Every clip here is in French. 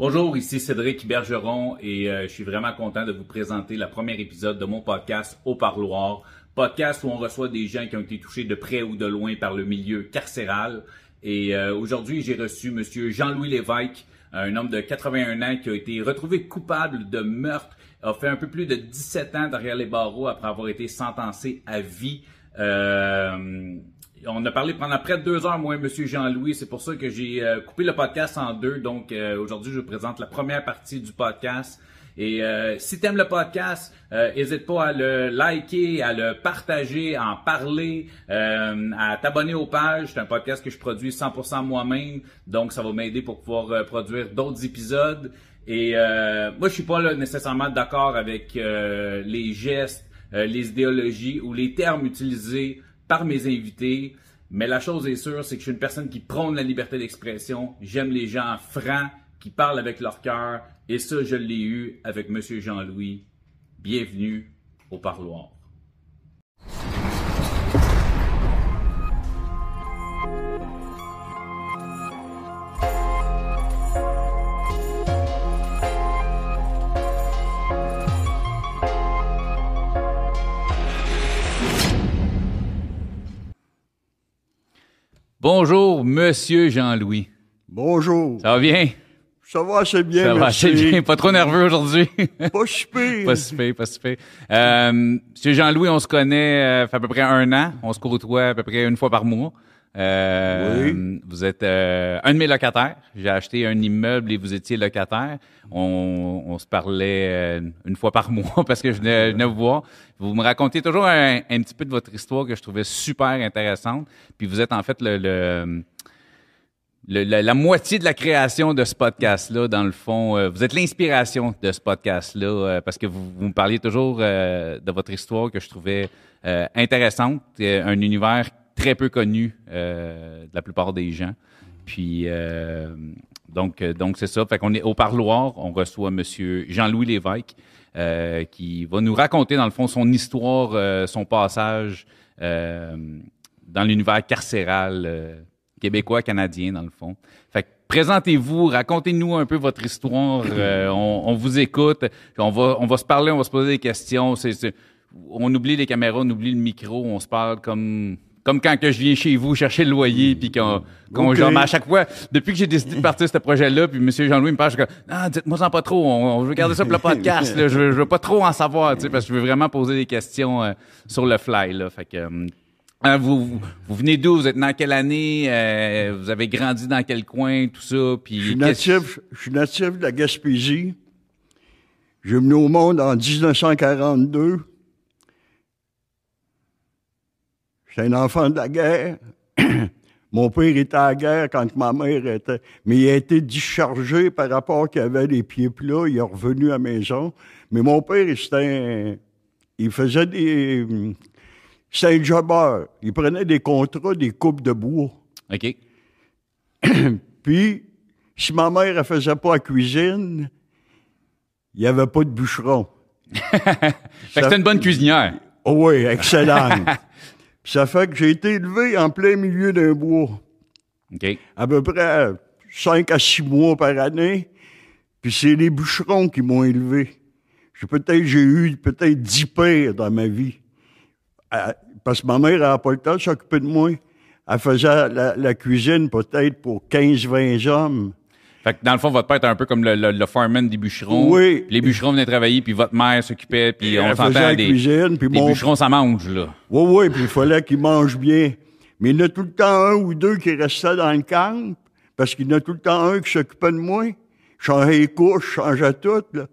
Bonjour, ici Cédric Bergeron et euh, je suis vraiment content de vous présenter le premier épisode de mon podcast Au Parloir. Podcast où on reçoit des gens qui ont été touchés de près ou de loin par le milieu carcéral. Et euh, aujourd'hui, j'ai reçu Monsieur Jean-Louis Lévesque, un homme de 81 ans qui a été retrouvé coupable de meurtre, a fait un peu plus de 17 ans derrière les barreaux après avoir été sentencé à vie. Euh, on a parlé pendant près de deux heures, moi Monsieur Jean-Louis. C'est pour ça que j'ai euh, coupé le podcast en deux. Donc euh, aujourd'hui, je vous présente la première partie du podcast. Et euh, si tu aimes le podcast, n'hésite pas à le liker, à le partager, à en parler, à t'abonner aux pages. C'est un podcast que je produis 100% moi-même, donc ça va m'aider pour pouvoir produire d'autres épisodes. Et moi, je suis pas nécessairement d'accord avec les gestes, les idéologies ou les termes utilisés par mes invités. Mais la chose est sûre, c'est que je suis une personne qui prône la liberté d'expression. J'aime les gens francs, qui parlent avec leur cœur. Et ça, je l'ai eu avec M. Jean-Louis. Bienvenue au parloir. Bonjour, Monsieur Jean-Louis. Bonjour. Ça va bien? Ça va assez bien, Ça va assez bien. Pas trop nerveux aujourd'hui? Pas super. pas super, pas super. Euh, Monsieur Jean-Louis, on se connaît, euh, fait à peu près un an. On se côtoie à peu près une fois par mois. Euh, Oui. Vous êtes euh, un de mes locataires. J'ai acheté un immeuble et vous étiez locataire. On, on se parlait euh, une fois par mois parce que je venais, je venais vous voir. Vous me racontiez toujours un, un petit peu de votre histoire que je trouvais super intéressante. Puis vous êtes en fait le, le- le- la, la moitié de la création de ce podcast-là, dans le fond, euh, vous êtes l'inspiration de ce podcast-là, euh, parce que vous, vous me parliez toujours euh, de votre histoire que je trouvais euh, intéressante, un univers très peu connu euh, de la plupart des gens. Puis euh, donc euh, donc c'est ça. Fait qu'on est au parloir, on reçoit Monsieur Jean-Louis Lévesque qui va nous raconter dans le fond son histoire, son passage dans l'univers carcéral. québécois, canadien, dans le fond. Fait que présentez-vous, racontez-nous un peu votre histoire. on, vous écoute. On va, on va se parler, on va se poser des questions. On oublie les caméras, on oublie le micro, on se parle comme comme quand que je viens chez vous chercher le loyer puis qu'on qu'on genre, mais à chaque fois depuis que j'ai décidé de partir de ce projet-là puis monsieur Jean-Louis me parle je suis comme ah dites-moi en pas trop on, on veut garder ça pour le podcast là. je, veux- je veux pas trop en savoir tu sais parce que je veux vraiment poser des questions euh, sur le fly là fait que euh, Hein, vous, vous, vous venez d'où? Vous êtes dans quelle année? Euh, vous avez grandi dans quel coin? Tout ça? Puis Je suis natif, je suis natif de la Gaspésie. J'ai venu au monde en 1942. J'étais un enfant de la guerre. Mon père était à la guerre quand ma mère était... Mais il a été dischargé par rapport qu'il avait les pieds plats. Il est revenu à la maison. Mais mon père, c'était un- Il faisait des... C'était un jobber. Il prenait des contrats, des coupes de bois. OK. Puis, si ma mère ne faisait pas la cuisine, il n'y avait pas de bûcheron. Fait que c'était une bonne cuisinière. Oh oui, excellent. Ça fait que j'ai été élevé en plein milieu d'un bois, OK. à peu près 5 à 6 mois par année. Puis c'est les bûcherons qui m'ont élevé. J'ai peut-être j'ai eu peut-être 10 pères dans ma vie. Parce que ma mère n'avait pas le temps de s'occuper de moi. Elle faisait la, la cuisine peut-être pour 15-20 hommes. Fait que dans le fond, votre père était un peu comme le, le, le foreman des bûcherons. Oui. Les bûcherons venaient travailler, puis votre mère s'occupait, puis on s'entend des, cuisine, puis des mon- bûcherons, ça mange, là. Oui, oui, puis il fallait qu'ils mangent bien. Mais il y en a tout le temps un ou deux qui restaient dans le camp, parce qu'il y en a tout le temps un qui s'occupait de moi. Je changeais les couches, je changeais tout, là.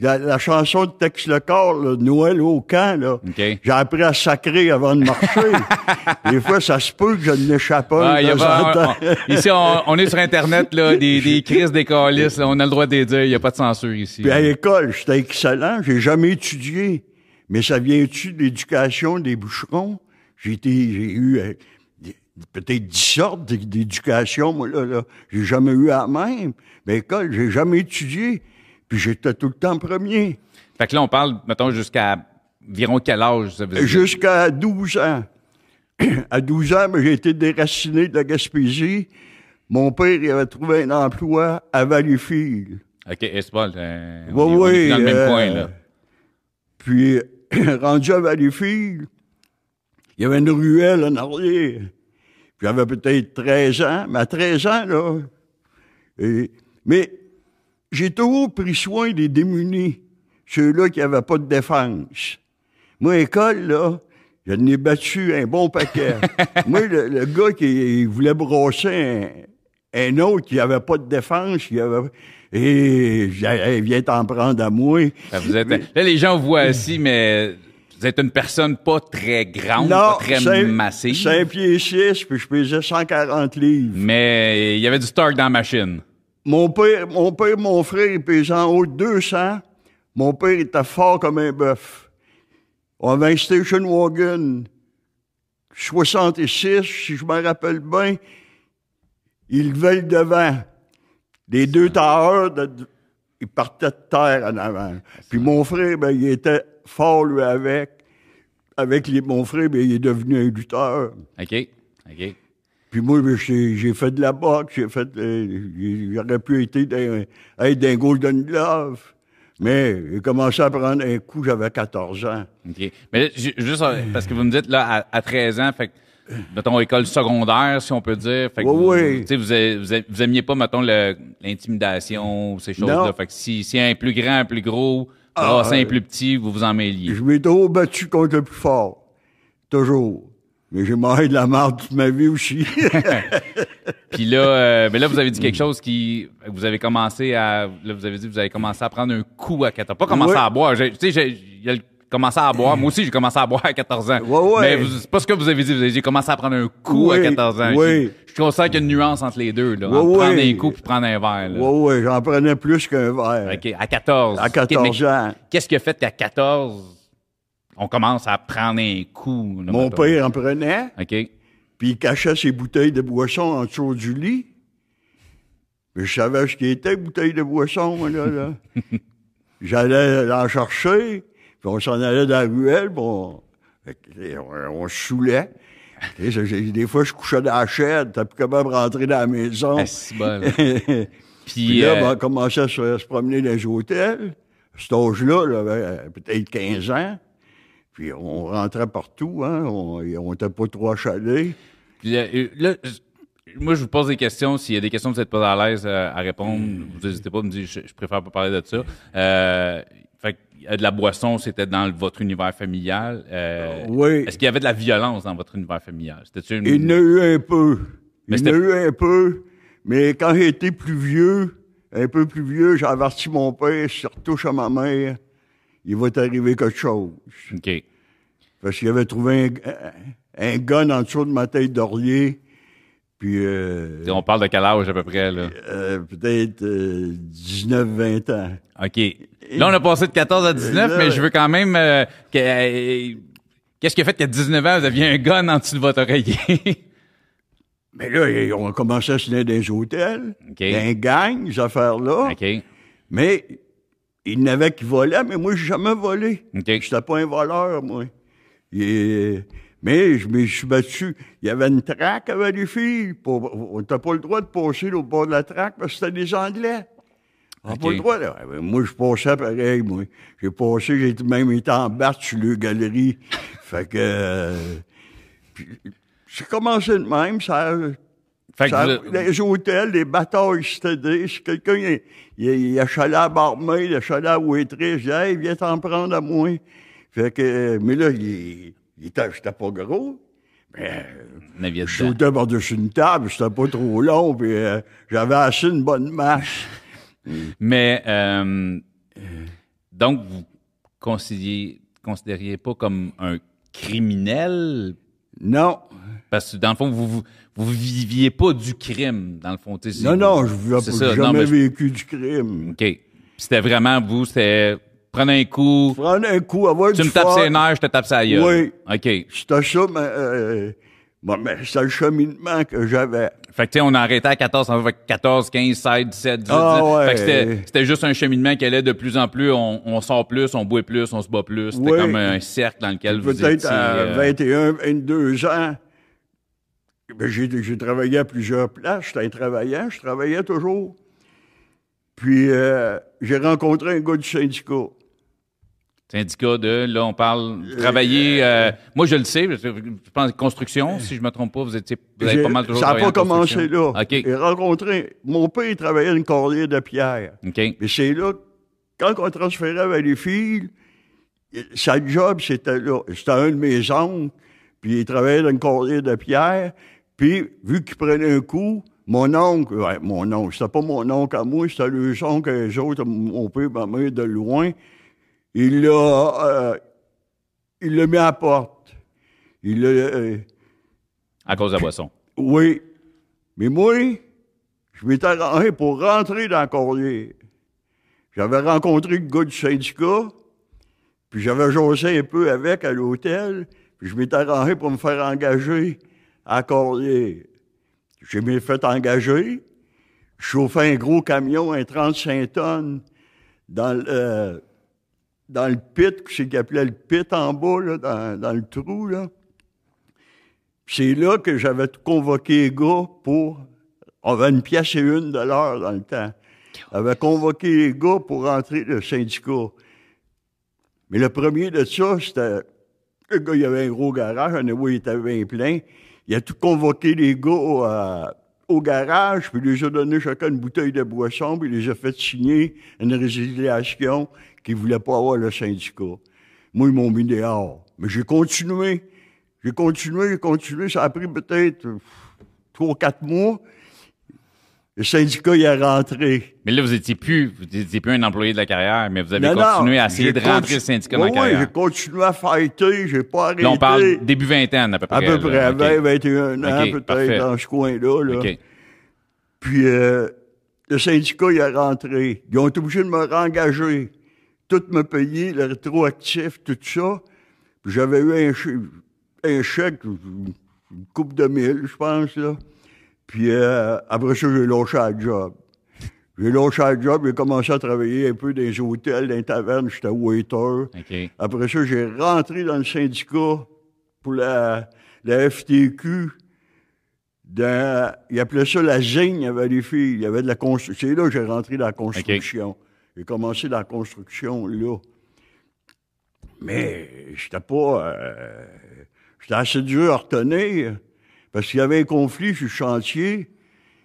La, la chanson de Tex Le Corps, là, Noël au camp, là. J'ai appris à sacrer avant de marcher. Des fois, ça se peut que je n'échappe pas. Ah, y a pas- on- on- ici, on, on est sur Internet, là, des, des crises, des calices, on a le droit de les dire, il n'y a pas de censure ici. Puis à l'école, j'étais excellent. J'ai jamais étudié. Mais ça vient-tu de l'éducation des bûcherons? J'ai été, j'ai eu euh, peut-être dix sortes d'é- d'éducation, moi, là, là. J'ai jamais eu la même. Mais à l'école, j'ai jamais étudié. Puis j'étais tout le temps premier. Fait que là, on parle, mettons, jusqu'à environ quel âge? Ça veut dire? Jusqu'à 12 ans. à 12 ans, ben, j'ai été déraciné de la Gaspésie Mon père, il avait trouvé un emploi à Valleyfield. OK, euh, Oui, on est- on est oui. dans le même euh, coin, là. Puis, rendu à Valleyfield, il y avait une ruelle en arrière. Puis, j'avais peut-être 13 ans. Mais à 13 ans, là... et- mais j'ai toujours pris soin des démunis, ceux-là qui n'avaient pas de défense. Moi, à l'école, là, je n'ai battu un bon paquet. Moi, le, le gars qui voulait brosser un, un autre qui n'avait pas de défense, il avait... Et j'ai hey, viens t'en prendre à moi. Vous êtes- là, les gens vous voient assis, mais vous êtes une personne pas très grande, Non, pas très cinq- massive. 5 pieds 6, puis je pesais 140 livres. Mais il y avait du stock dans la machine. Mon père, mon père, mon frère, il pesait en haut de 200. Mon père était fort comme un bœuf. On avait un station wagon 66, si je me rappelle bien. Il levait le devant. Les deux tailleurs, ils partaient de terre en avant. Puis mon frère, ben, il était fort, lui, avec. Avec les, mon frère, ben, il est devenu un lutteur. OK? OK. Puis moi, j'ai fait de la boxe, j'ai fait, euh, j'aurais pu être dans, être d'un Golden Glove, mais j'ai commencé à prendre un coup, j'avais 14 ans. OK. Mais là, juste euh, parce que vous me dites, là, à, à 13 ans, fait que, mettons, école secondaire, si on peut dire. Fait que Oui, vous, oui. tu sais, vous, vous, vous aimiez pas, mettons, l'intimidation ou ces choses-là. Fait que si, si un plus grand, un plus gros, Ah, un euh, plus petit, vous vous en mêliez. Je m'ai toujours battu contre le plus fort. Toujours. Mais j'ai mangé de la marde toute ma vie aussi. Puis là, euh, ben là, vous avez dit quelque chose qui, vous avez commencé à, là, vous avez dit, que vous avez commencé à prendre un coup à 14 Pas commencé Oui. à boire. Tu sais, j'ai commencé à boire. Moi aussi, j'ai commencé à boire à 14 ans. Ouais, ouais. Mais c'est pas ce que vous avez dit. Vous avez dit, j'ai commencé à prendre un coup à Oui, 14 ans. oui. Je, je constate qu'il y a une nuance entre les deux, là. Entre prendre un coup puis prendre un verre, là. ouais, ouais, j'en prenais plus qu'un verre. OK, à 14. À 14 Mais ans. Qu'est-ce qui a fait qu'à 14, on commence à prendre un coup? là, Mon mettons? père en prenait, OK. puis il cachait ses bouteilles de boisson en dessous du lit. Mais je savais ce qui était, bouteille de boisson, moi, là. là. J'allais l'en chercher, puis on s'en allait dans la ruelle, puis on, se saoulait. Des fois, je couchais dans la chaîne, t'as plus capable de rentrer dans la maison. Ah, bon. Puis Puis, là, euh, ben, on commençait à se, se promener dans les hôtels. À cet âge-là, j'avais peut-être 15 ans. Puis on rentrait partout, hein. On n'était pas trop achalés. Puis, euh, là, je- moi, je vous pose des questions. S'il y a des questions que vous n'êtes pas à l'aise euh, à répondre, vous n'hésitez pas à me dire, je, je préfère pas parler de ça. Euh, fait que, de la boisson, c'était dans votre univers familial. Euh, Oui. Est-ce qu'il y avait de la violence dans votre univers familial? Une... Il y en a eu un peu. Mais Il y en a eu un peu. Mais quand été plus vieux, un peu plus vieux, j'ai averti mon père, retouches à ma mère, il va t'arriver quelque chose. OK. Parce qu'il avait trouvé un, un gun en dessous de ma tête d'oreiller. Puis, euh, On parle de quel âge à peu près, là? euh, peut-être 19-20 ans. OK. Là, on a passé de 14 à 19, Là, mais je veux quand même euh, que... euh, Qu'est-ce qui a fait qu'à 19 ans, vous aviez un gun en dessous de votre oreiller? Mais là, ils ont commencé à se dans des hôtels, OK. un gang, ces affaires-là. OK. Mais il n'avait qui volait, mais moi, j'ai jamais volé. OK. J'étais pas un voleur, moi. Et- mais je me suis battu. Il y avait une traque avec les filles. Pour, on n'avait pas le droit de passer au bord de la traque parce que c'était des Anglais. On n'a pas le droit. Là. Moi, je passais pareil, moi. J'ai passé, j'ai même été en batte sur le galerie. fait que... euh, j'ai commencé de même, ça... Fait que les hôtels, les batailles, des... Si quelqu'un, il, il, il achalait à barmaid, il achalait à waitress, je dis, hey, viens t'en prendre à moi. Fait que, euh, mais là, il, il était, j'étais pas gros. Mais, euh, aviez je sautais par-dessus une table, c'était pas trop long, puis euh, j'avais assez une bonne marche. Mais euh, donc vous considériez considériez pas comme un criminel? Non, parce que dans le fond vous vous, vous viviez pas du crime dans le fond. tu sais, non, non, je n'ai ça. Non, jamais mais vécu du crime. Ok. C'était vraiment vous, c'était prendre un coup, Prendre un coup, avoir tu du me tapes fun, ses nerfs, je te tape sa gueule. Oui. Ok. C'était ça, mais, euh, bon, mais c'est le cheminement que j'avais. Fait que tu sais, on a arrêté à 14, on va fait 14, 15, 16, 17, 18. Ah, 19. ouais. Fait que c'était, juste un cheminement qui allait de plus en plus, on, on sort plus, on boit plus, on se bat plus. C'était Oui. comme un cercle dans lequel vous Peut-être étiez. à euh, 21, 22 ans, j'ai, j'ai travaillé à plusieurs places. J'étais un travaillant, je travaillais toujours. Puis euh, j'ai rencontré un gars du syndicat. Syndicat de, là, on parle travailler. euh, moi, je le sais, je pense construction, si je me trompe pas, vous étiez, vous avez pas mal toujours ça n'a pas en commencé là. construction. J'ai rencontré. Mon père, il travaillait une corrière de pierre. OK. OK. Mais c'est là, quand on transférait vers les filles, sa job, c'était là. C'était un de mes oncles, puis il travaillait dans une corrière de pierre. Puis, vu qu'il prenait un coup, mon oncle, ouais, mon oncle, c'était pas mon oncle à moi, c'était le oncle eux autres, mon père, ma mère, de loin. Il l'a, euh, il l'a mis à la porte. Il l'a, euh, À cause de la boisson. oui. Mais moi, je m'étais arrangé pour rentrer dans la corrière. J'avais rencontré le gars du syndicat, puis j'avais jasé un peu avec à l'hôtel, puis je m'étais arrangé pour me faire engager corrière. J'ai m'ai fait engager. Je chauffais un gros camion, un 35 tonnes, dans le, euh, dans le pit, c'est qu'il appelait le pit en bas, là, dans, le trou, là. C'est là que j'avais convoqué les gars pour. On avait une pièce et une de l'heure dans le temps. J'avais convoqué les gars pour rentrer le syndicat. Mais le premier de ça, c'était. Le gars, il avait un gros garage, un il était bien plein. Il a tout convoqué les gars au, euh, au garage, puis il les a donné chacun une bouteille de boisson, puis il les a fait signer une résiliation qu'ils ne voulaient pas avoir le syndicat. Moi, ils m'ont mis dehors. Mais j'ai continué. J'ai continué, j'ai continué. Ça a pris peut-être trois, quatre mois. Le syndicat, il est rentré. Mais là, vous étiez plus, vous étiez plus un employé de la carrière, mais vous avez Non, non, continué à essayer de rentrer le syndicat Oui, dans la oui, carrière. j'ai continué à fighter, j'ai pas arrêté. Là, on parle début vingtaine, à peu près. à peu près, OK. 20, 21 ans, peut-être, dans ce coin-là. Là. OK. Puis euh, le syndicat, il est rentré. Ils ont été obligés de me rengager. Tout me payer, le rétroactif, tout ça. Puis j'avais eu un, un chèque, une coupe de mille, je pense, là. Puis euh, après ça, j'ai lâché la job. J'ai lâché la job, j'ai commencé à travailler un peu dans les hôtels, dans les tavernes, j'étais waiter. OK. Après ça, j'ai rentré dans le syndicat pour la, la FTQ. Dans, ils appelaient ça la zigne, il y avait des filles, il y avait de la construction. C'est là que j'ai rentré dans la construction. J'ai commencé dans la construction, là. Mais j'étais pas... euh, j'étais assez dur à retenir, parce qu'il y avait un conflit sur le chantier,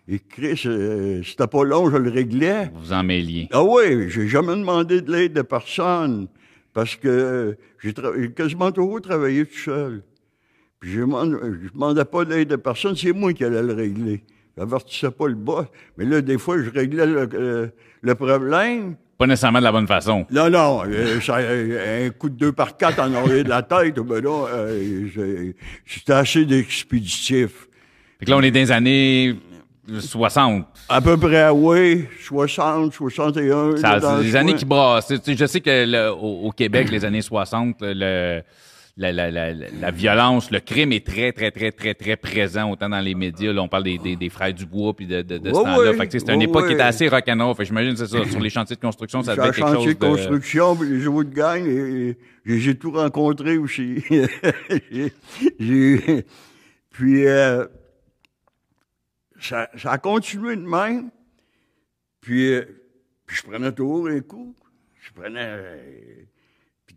et Chris, euh, c'était pas long, je le réglais. Vous en mêliez. Ah oui, j'ai jamais demandé de l'aide de personne parce que euh, j'ai tra- j'ai quasiment toujours travaillé tout seul. Puis je je demandais pas de l'aide de personne, c'est moi qui allais le régler. J'avertissais pas le boss. Mais là, des fois, je réglais le, euh, le problème. Pas nécessairement de la bonne façon. Non, non, euh, ça, euh, un coup de deux par quatre en arrière de la tête, ben là, euh, c'était assez d'expéditif. Fait que là, on est dans les années 60. À peu près, oui, 60, 61. Ça, des années qui brassent. Je sais que le- au, au Québec, les années 60, le, la, la, la, la violence, le crime est très, très, très, très, très présent, autant dans les médias. Là, on parle des, des, des frères Dubois puis de, de, de ce temps-là. c'est une époque qui était assez rock'n'roll. Fait que j'imagine, c'est ça. Sur les chantiers de construction, ça devait être quelque chantier chose de de... construction, puis les gangs, et, et j'ai tout rencontré aussi. J'ai- j'ai- puis, euh, ça, ça a continué de même. Puis, euh, puis je prenais toujours un coup. Je prenais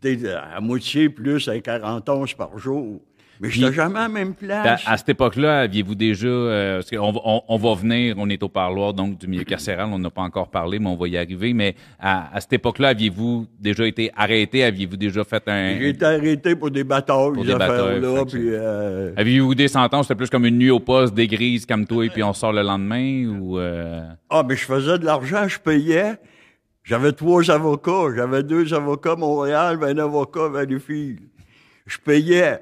peut-être à moitié plus à 40 onces par jour. Mais je Puis- jamais à la même Ben, place. à cette époque-là, aviez-vous déjà, euh, parce qu'on va- on, on va venir, on est au parloir donc du milieu carcéral, on n'a pas encore parlé, mais on va y arriver. Mais à, à cette époque-là, aviez-vous déjà été arrêté, aviez-vous déjà fait un, J'ai été arrêté pour des batailles, Pour des affaires-là. Puis, euh, Aviez-vous des sentences, c'était plus comme une nuit au poste, des grises comme toi, et puis on sort le lendemain, ou... euh, Ah, mais je faisais de l'argent, je payais. J'avais trois avocats. J'avais deux avocats à Montréal, ben un avocat à Valleyfield. Je payais.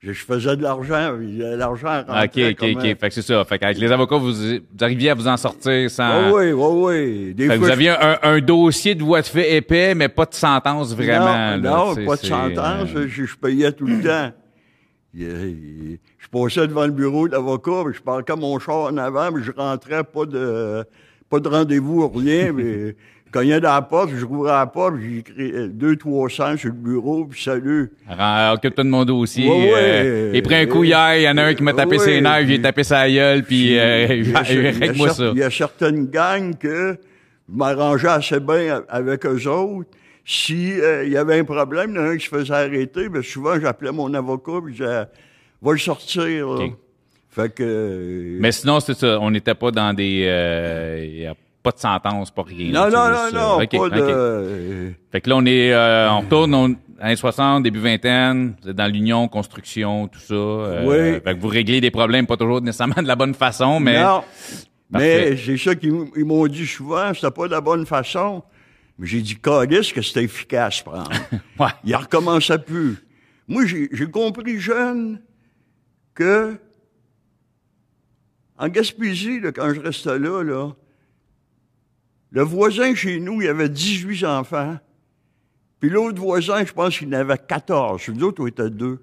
Je, je faisais de l'argent. L'argent rentrait OK, OK, OK. Fait que c'est ça. Fait qu'avec les avocats, vous, vous arriviez à vous en sortir sans... Ah oui, oui, oui. Des Fait que fois, vous aviez un, un dossier de voie de fait épais, mais pas de sentence vraiment. Non, non pas de sentence. euh, Je, je payais tout le temps. Je passais devant le bureau de l'avocat, puis je parquais mon char en avant, mais je rentrais pas de pas de rendez-vous, rien, mais cognais dans la porte, je rouvrais la porte, j'ai écrit euh, deux, trois cents sur le bureau, puis salut. Alors, Occupe-toi de mon dossier. Ouais, ouais. Euh, il prend un coup hier, il y en a un qui m'a tapé Ouais. ses nerfs, j'ai tapé sa gueule, puis euh, Il il règle-moi ça. Il y a certaines gangs que je m'arrangeais assez bien avec eux autres. Si euh, il y avait un problème, il y en a un qui se faisait arrêter, ben souvent j'appelais mon avocat puis je disais Va le sortir. là. OK. Fait que euh, Mais sinon, c'est ça, on n'était pas dans des... euh, Il y a pas de sentence, pas rien. Non, non, non, juste, non, euh, OK, pas de. Fait que là, on est, euh, on retourne on, années 60, début vingtaine, vous êtes dans l'union, construction, tout ça. euh, Oui. Fait que vous réglez des problèmes pas toujours nécessairement de la bonne façon, mais Non. Parfait. Mais c'est ça qu'ils m'ont dit souvent, c'était pas de la bonne façon. Mais j'ai dit, Calice, que c'était efficace, prendre. ouais. Il recommençait plus. Moi, j'ai j'ai compris jeune que en Gaspésie, là, quand je restais là, là, le voisin chez nous, il avait 18 enfants. Puis l'autre voisin, je pense qu'il en avait 14. Puis Nous autres, on était deux.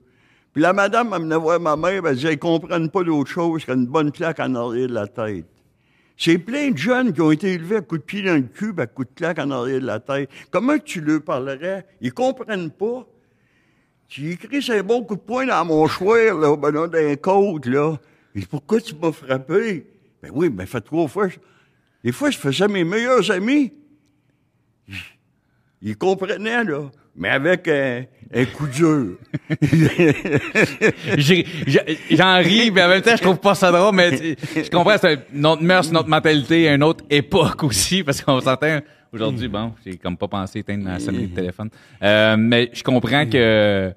Puis la madame, elle venait voir ma mère, elle disait, ils comprennent pas d'autre chose qu'une bonne claque en arrière de la tête. C'est plein de jeunes qui ont été élevés à coups de pied dans le puis à coups de claque en arrière de la tête. Comment tu leur parlerais? Ils comprennent pas. Tu écris un bon coup de poing dans mon choix, là, ben d'un côte, là. Et pourquoi tu m'as frappé? Ben oui, ben fait trois fois. Des fois, je faisais mes meilleurs amis. Ils comprenaient, là. Mais avec un, un coup dur. J'en ris, mais en même temps, je trouve pas ça drôle, mais je comprends, c'est une autre mœurs, une autre mentalité, une autre époque aussi, parce qu'on s'entend aujourd'hui, bon, j'ai comme pas pensé éteindre ma sonnerie de téléphone. Euh, mais je comprends que,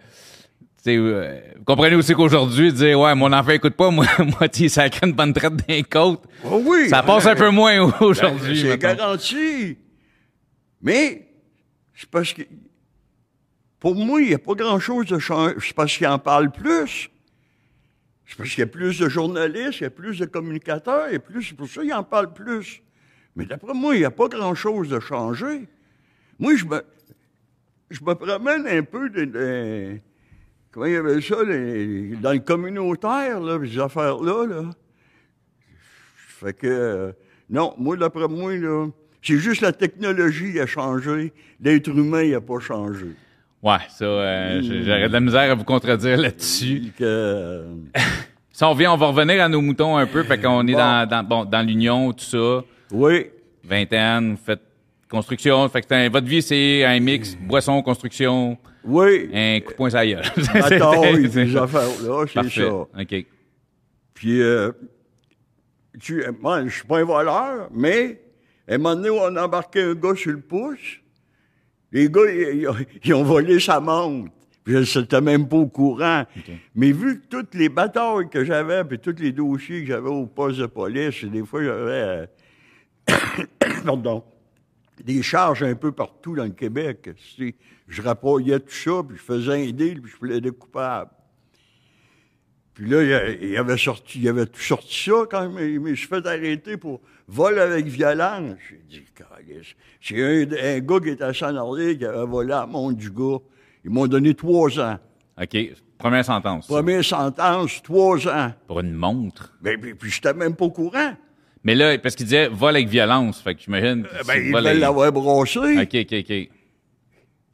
euh, vous comprenez aussi qu'aujourd'hui, dire, ouais, mon enfant écoute pas, moi, moi, tu ça crée une bonne traite d'un côte. Oh oui! Ça passe un peu moins Ben, aujourd'hui. C'est garanti. Mais, c'est parce que, pour moi, il n'y a pas grand-chose de changer. C'est parce qu'il en parle plus. C'est parce qu'il y a plus de journalistes, il y a plus de communicateurs, il y a plus, c'est pour ça qu'il en parle plus. Mais d'après moi, il n'y a pas grand-chose de changé. Moi, je me, je me promène un peu de, de- comment il y avait ça, les- dans le communautaire, là, ces affaires-là, là? Fait que, euh, non, moi, d'après moi, là, c'est juste la technologie qui a changé. L'être humain, n'a pas changé. Ouais, ça, euh, j'ai- j'aurais de la misère à vous contredire là-dessus. Que, euh, Si on revient, on va revenir à nos moutons un peu, fait qu'on est Bon. dans, dans, bon, dans l'union, tout ça. oui, vingtaine, vous faites construction. Fait que votre vie, c'est un mix boisson, construction, oui, un coup de poing la gueule. ces affaires-là, c'est ça. OK. Puis, euh, tu, moi, je suis pas un voleur, mais, à un moment donné, on a embarqué un gars sur le pouce. Les gars, ils, ils ont- volé sa montre. Puis je n'étais même pas au courant. Mais vu que toutes les batailles que j'avais, puis tous les dossiers que j'avais au poste de police, des fois, j'avais, euh, pardon, des charges un peu partout dans le Québec. Si je rapproyais tout ça, puis je faisais un deal, puis je plaidais coupable. Puis là, il avait sorti, il avait tout sorti ça quand même, mais je suis fait arrêter pour vol avec violence. J'ai dit, c'est un, un gars qui était en arrière qui avait volé à montre du gars. Ils m'ont donné trois ans. OK. Première sentence. Première sentence, trois ans. Pour une montre. Ben, puis, puis j'étais même pas au courant. Mais là, parce qu'il disait vol avec violence. Fait que j'imagine. que Ben, vol veulent avec- l'avoir. OK, OK, OK.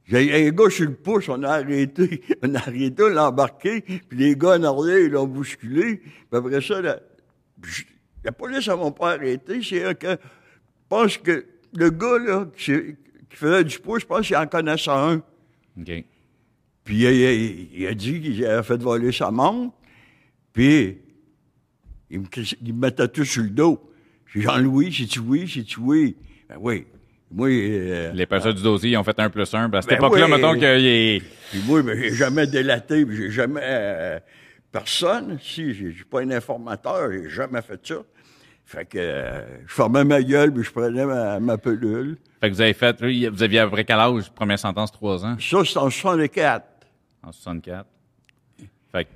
J'ai un gars sur le pouce, on a arrêté, on a arrêté, on l'a embarqué, puis les gars en arrière, ils l'ont bousculé. Puis après ça, la, police ne m'a pas arrêté. C'est un que, je pense que le gars, là, qui, faisait du pouce, je pense qu'il en connaissait un. OK. Puis il, il- il a dit qu'il avait fait voler sa montre, puis il me, il me mettait tout sur le dos. J'ai dit, Jean-Louis, oui, c'est-tu oui? Ben oui. Moi, euh, Les personnes du dossier, ils ont fait un plus un. À cette Ben époque-là, oui. mettons qu'il est. Puis moi, ben, j'ai jamais délaté, j'ai jamais euh, personne. Si, j'ai j'ai pas un informateur, j'ai jamais fait ça. Fait que euh, je fermais ma gueule, puis je prenais ma, ma pelule. Fait que vous avez fait. Vous aviez à peu près quel âge? Première sentence, trois ans? Ça, c'est en 64. En 64. Fait que.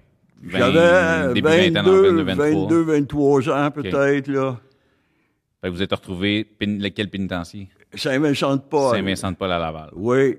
J'avais début vingtaine, en 22, 23. 22, 23 ans peut-être, là. Fait que vous êtes retrouvé, pén- lequel pénitencier? Saint-Vincent-de-Paul. Saint-Vincent-de-Paul à Laval. Oui.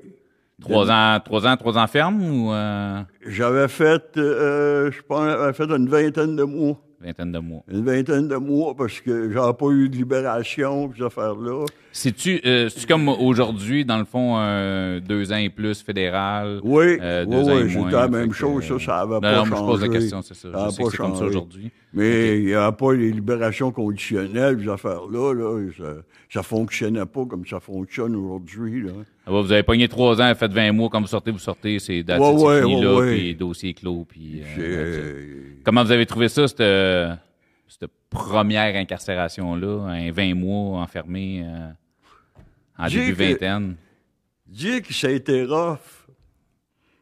Trois ans, trois ans, trois ans ferme ou, euh, J'avais fait, euh, je pense, j'avais fait une vingtaine de mois. Vingtaine de mois. Une vingtaine de mois parce que j'avais pas eu de libération, ces affaires-là. C'est-tu euh, comme aujourd'hui, dans le fond, un deux ans et plus fédéral? Oui, euh, deux oui, ans oui, c'était la même chose, ça, ça avait non, pas non, je pose la question, c'est ça. Je sais pas que c'est comme ça aujourd'hui. Mais il n'y a pas les libérations conditionnelles, ces affaires-là. Là, ça, ça fonctionnait pas comme ça fonctionne aujourd'hui. Ah vous avez pogné trois ans, faites 20 mois, quand vous sortez, vous sortez, c'est Ouais, ouais, fini ouais, là, puis dossier clos, puis... euh, Comment vous avez trouvé ça, cette, euh, cette première incarcération-là, un 20 mois enfermé euh, en début que- vingtaine? dire que ça a été rough,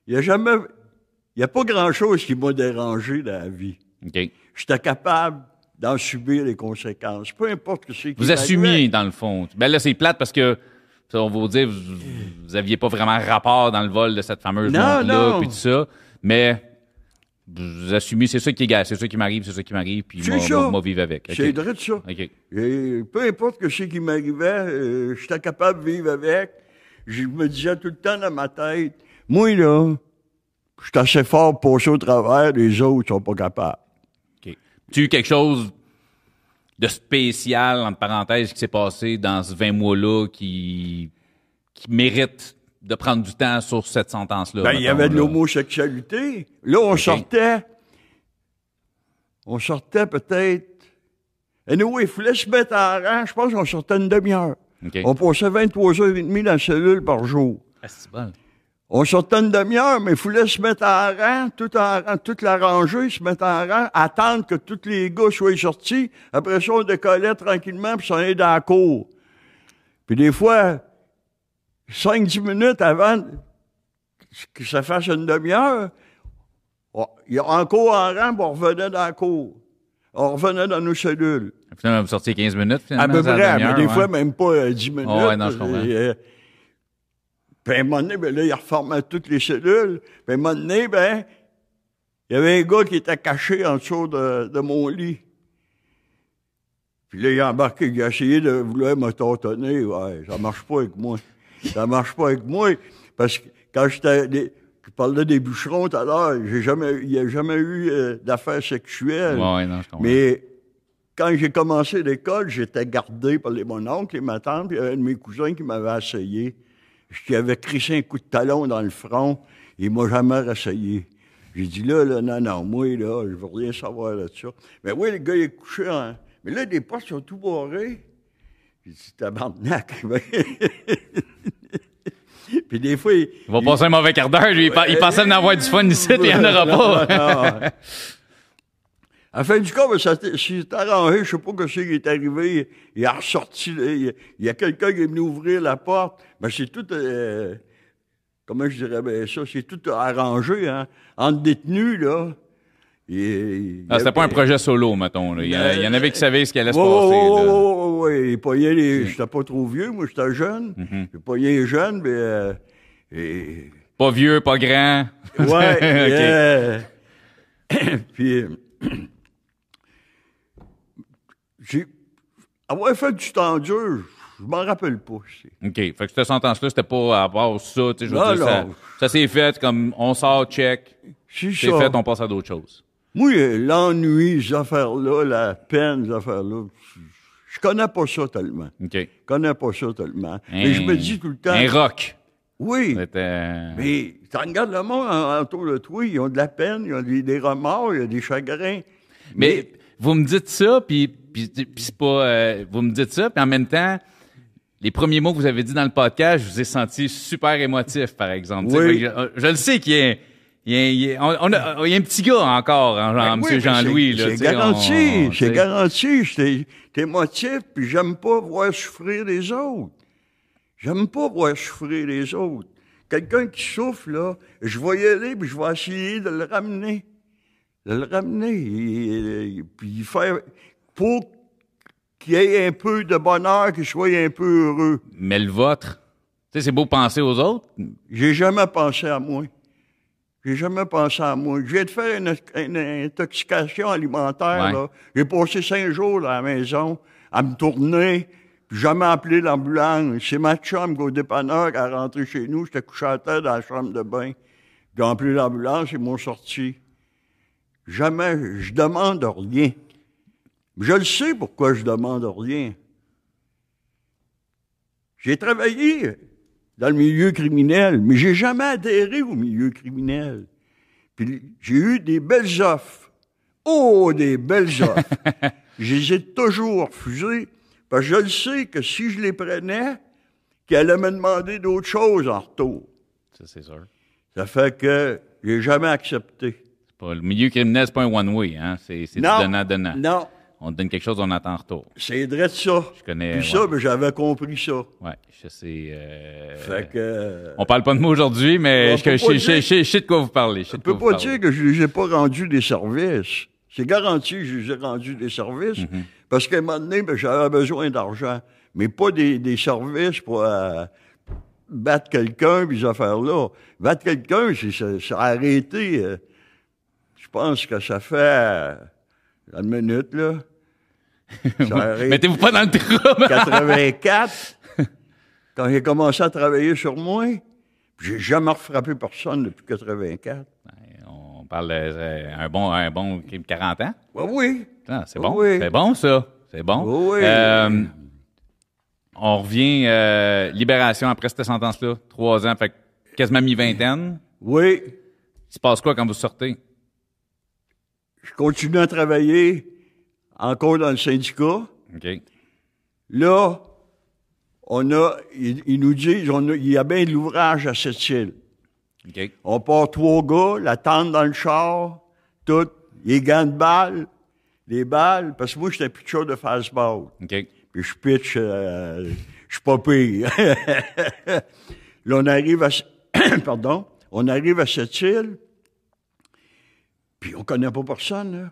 il n'y a jamais... Il n'y a pas grand-chose qui m'a dérangé dans la vie. OK. J'étais capable d'en subir les conséquences. Peu importe que c'est Vous assumiez, dans le fond. Ben là, c'est plate parce que, on va vous dire, vous, vous aviez pas vraiment rapport dans le vol de cette fameuse montre-là, puis tout ça, mais vous assumez, c'est ça qui est c'est ça qui m'arrive, c'est ça qui m'arrive, puis moi, vivre avec. OK? C'est vrai de ça. Et peu importe que ce qui m'arrivait, euh, j'étais capable de vivre avec. Je me disais tout le temps dans ma tête, moi, là, je suis assez fort pour passer au travers, les autres sont pas capables. Tu as eu quelque chose de spécial, entre parenthèses, qui s'est passé dans ce 20 mois-là qui, qui mérite de prendre du temps sur cette sentence-là? Ben, il y avait de l'homosexualité. Là, on sortait, on sortait peut-être, et nous, il fallait se mettre en rang, je pense qu'on sortait une demi-heure. OK. On passait 23 heures et demie dans la cellule par jour. Ah, c'est bon. On sortait une demi-heure, mais il fallait se mettre en rang, tout en rang, toute la rangée, se mettre en rang, attendre que tous les gars soient sortis. Après ça, on décollait tranquillement, puis s'en est dans la cour. Puis des fois, 5-10 minutes avant que ça fasse une demi-heure, il y a encore en rang, puis on revenait dans la cour. On revenait dans nos cellules. Finalement, vous sortiez 15 minutes, À finalement. peu c'est la près, mais des ouais. fois, même pas euh, 10 minutes. ouais, non, je comprends. Et, euh, puis à un moment donné, ben là, il reformait toutes les cellules. Puis à un moment donné, ben, il y avait un gars qui était caché en dessous de, de mon lit. Puis là, il a embarqué, il a essayé de vouloir me tâtonner. Ouais, ça marche pas avec moi. Ça marche pas avec moi. Parce que quand j'étais, je parlais des bûcherons tout à l'heure, j'ai jamais, il n'y a jamais eu euh, d'affaires sexuelles. Ouais, non, je. Mais quand j'ai commencé l'école, j'étais gardé par les, mon oncle et ma tante, puis il y avait un de mes cousins qui m'avait essayé. Je lui avais crissé un coup de talon dans le front, il m'a jamais réessayé. J'ai dit là, là, non, non, moi, là, je veux rien savoir de ça. Mais oui, le gars, il est couché en... Mais là, les portes sont tout barrées. J'ai dit, tabarnak. Puis des fois, il, Il va passer un mauvais quart d'heure, lui. Il, il pensait en avoir du fun ici, puis il n'y en aura pas. À la fin du cas, ben, ça s'est arrangé, je sais pas ce qui est arrivé. Il a ressorti, il, il y a quelqu'un qui est venu ouvrir la porte. Ben, c'est tout, euh, comment je dirais ben, ça, c'est tout arrangé, hein. Entre détenus, là. Il- Ah, c'était pas un projet solo, mettons. là. Il y, en, il y en avait qui savaient ce qui allait se passer. ouais. Il pognait les, j'étais pas trop vieux, moi, j'étais jeune. Mhm. Il pognait les jeunes, mais, euh, et, Pas vieux, pas grand. Ouais. OK. yeah. Puis, euh, j'ai. Avoir fait du temps dur, je m'en rappelle pas. OK. Fait que cette sentence-là, c'était pas à part ça. tu sais, Je veux Non, dire, ça, non. ça s'est fait comme on sort, check. C'est fait, on passe à d'autres choses. Moi, l'ennui, ces affaires-là, la peine, ces affaires-là, je- connais pas ça tellement. OK. Je connais pas ça tellement. Mais je me dis tout le temps. Un rock. Oui. Mais tu regardes le monde autour de toi, ils ont de la peine, ils ont des, des remords, ils ont des chagrins. Mais vous me dites ça, puis, puis, puis c'est pas. euh, vous me dites ça, puis en même temps, les premiers mots que vous avez dit dans le podcast, je vous ai senti super émotif, par exemple. Oui. Je, je le sais qu'il y a. Il y, a, il y a- on- a- il y a un petit gars encore, hein, Ben oui, Monsieur mais Jean-Louis. c'est- garanti, c'est garanti. J'étais- T'es émotif, puis j'aime pas voir souffrir les autres. J'aime pas voir souffrir les autres. Quelqu'un qui souffre, là, je vais y aller, puis je vais essayer de le ramener. De le ramener. Puis faire... Pour qu'il ait un peu de bonheur, qu'il soit un peu heureux. Mais le vôtre, tu sais, c'est beau penser aux autres. J'ai jamais pensé à moi. J'ai jamais pensé à moi. Je viens de faire une, une intoxication alimentaire. Ouais. là. J'ai passé cinq jours là, à la maison à me tourner, puis jamais appelé l'ambulance. C'est ma chum qui, au dépanneur, qui a rentré chez nous. J'étais couché à terre dans la chambre de bain. J'ai appelé l'ambulance, ils m'ont sorti. Jamais, je demande rien. Je le sais pourquoi je demande rien. J'ai travaillé dans le milieu criminel, mais j'ai jamais adhéré au milieu criminel. Puis j'ai eu des belles offres. Oh, des belles offres. je les ai toujours refusées, parce que je le sais que si je les prenais, qu'elle allait me demander d'autres choses en retour. Ça, c'est sûr. Ça fait que j'ai jamais accepté. Pas- le milieu criminel, c'est pas un one-way, hein? C'est du donnant-donnant. Non, On te donne quelque chose, on attend en retour. c'est vrai de ça. Je connais. Puis ça, ouais. ben, j'avais compris ça. Ouais, je sais. euh, Fait que... euh, On parle pas de moi aujourd'hui, mais je, sais de quoi vous parlez. Je quoi peux pas dire que je les ai pas rendu des services. C'est garanti que je les ai rendu des services. Mhm. Parce qu'à un moment donné, ben, j'avais besoin d'argent. Mais pas des, des services pour euh, battre quelqu'un, puis ces affaires-là. Battre quelqu'un, c'est ça, ça a arrêté. euh, pense que ça fait euh, une minute, là. Mettez-vous pas dans le trou. 84, quand j'ai commencé à travailler sur moi, j'ai jamais refrappé personne depuis 84. On parle d'un bon, un bon 40 ans. Ben oui. Ah, c'est bon. Oui. C'est bon, ça. C'est bon. Oui. Euh, on revient, euh, libération après cette sentence-là. Trois ans, fait quasiment mi-vingtaine. Oui. Il se passe quoi quand vous sortez? Je continue à travailler encore dans le syndicat. Là, on a, ils, ils nous disent, on a- il y a bien de l'ouvrage à cette île. On part trois gars, la tente dans le char, tout, les gants de balles, les balles, parce que moi, j'étais pitcher de fastball. OK. Puis je pitch, euh, je suis pas pire. Là, on arrive à, pardon, on arrive à cette île, puis on connaît pas personne, là.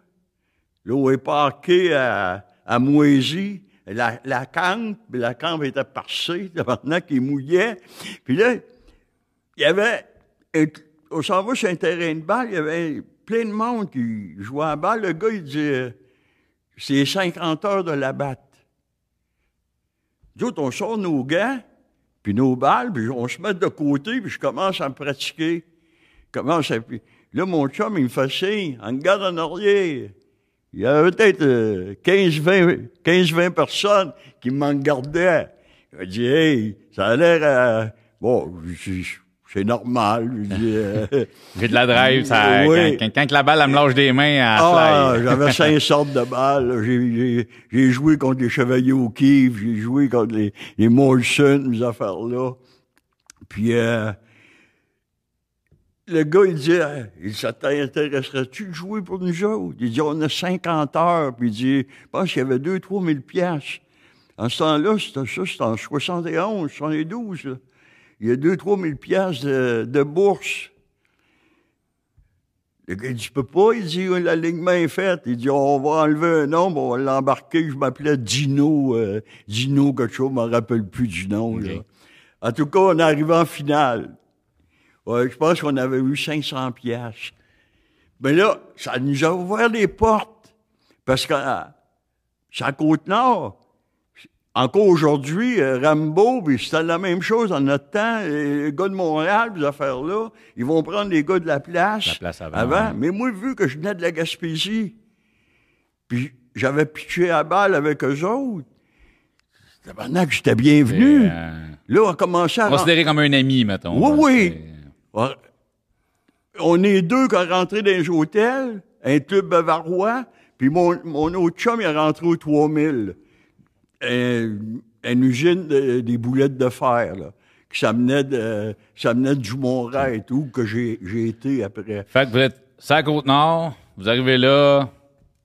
Là, est parqué à, à la, la campe, la campe était parcée, maintenant qu'il mouillait. Puis là, il y avait, on s'en va sur un terrain de balle, il y avait plein de monde qui jouait à balle. Le gars, il dit, euh, c'est 50 heures de la batte. Nous on sort nos gants, puis nos balles, puis on se met de côté, puis je commence à me pratiquer. Commence à... puis là, mon chum, il me fait signe, en garde en arrière. Il y avait peut-être euh, 15-20 15-20 personnes qui m'en gardaient. Il dit, hey, ça a l'air... euh, bon, c'est normal. Euh, J'ai de la drive, ça, Oui. quand, quand, quand la balle, elle me lâche des mains, elle Ah, j'avais cinq sortes de balles. J'ai, joué contre les Chevaliers au Kiev, j'ai joué contre les, les Molson, mes affaires-là. Puis, euh, le gars, il dit, Ah, il dit, ça t'intéresserait-tu de jouer pour nous autres? Il dit, on a 50 heures. Puis il dit, je pense qu'il y avait 2 3 000 piastres. En ce temps-là, c'était ça, c'était en 71, 72, là. Il y a 2 3 000 piastres de, de bourse. Le gars, il dit, je peux pas? Il dit, l'alignement est fait. Il dit, on va enlever un nom, on va l'embarquer. Je m'appelais Dino, euh, Dino quelque chose, je me rappelle plus du nom, là. En tout cas, on est arrivé en finale. Ouais, je pense qu'on avait eu 500 piastres. Mais là, ça nous a ouvert les portes. Parce que, euh, c'est à Côte-Nord. Encore aujourd'hui, euh, Rambo, c'était la même chose en notre temps. Les gars de Montréal, ces affaires-là, ils vont prendre les gars de la place. La place avant, ouais. Mais moi, vu que je venais de la Gaspésie, puis j'avais pitché à balle avec eux autres, c'était maintenant que j'étais bienvenu. C'est, euh, Là, on a commencé à... Considéré comme un ami, mettons. Oui, oui. On est deux qui ont rentré dans les hôtels, un club bavarois, puis mon, mon autre chum, il est rentré au 3000. Un- une usine de- des boulettes de fer, là, qui s'amenait de, s'amenait du Montréal et tout, que j'ai, j'ai été après. Fait que vous êtes la Côte-Nord, vous arrivez là,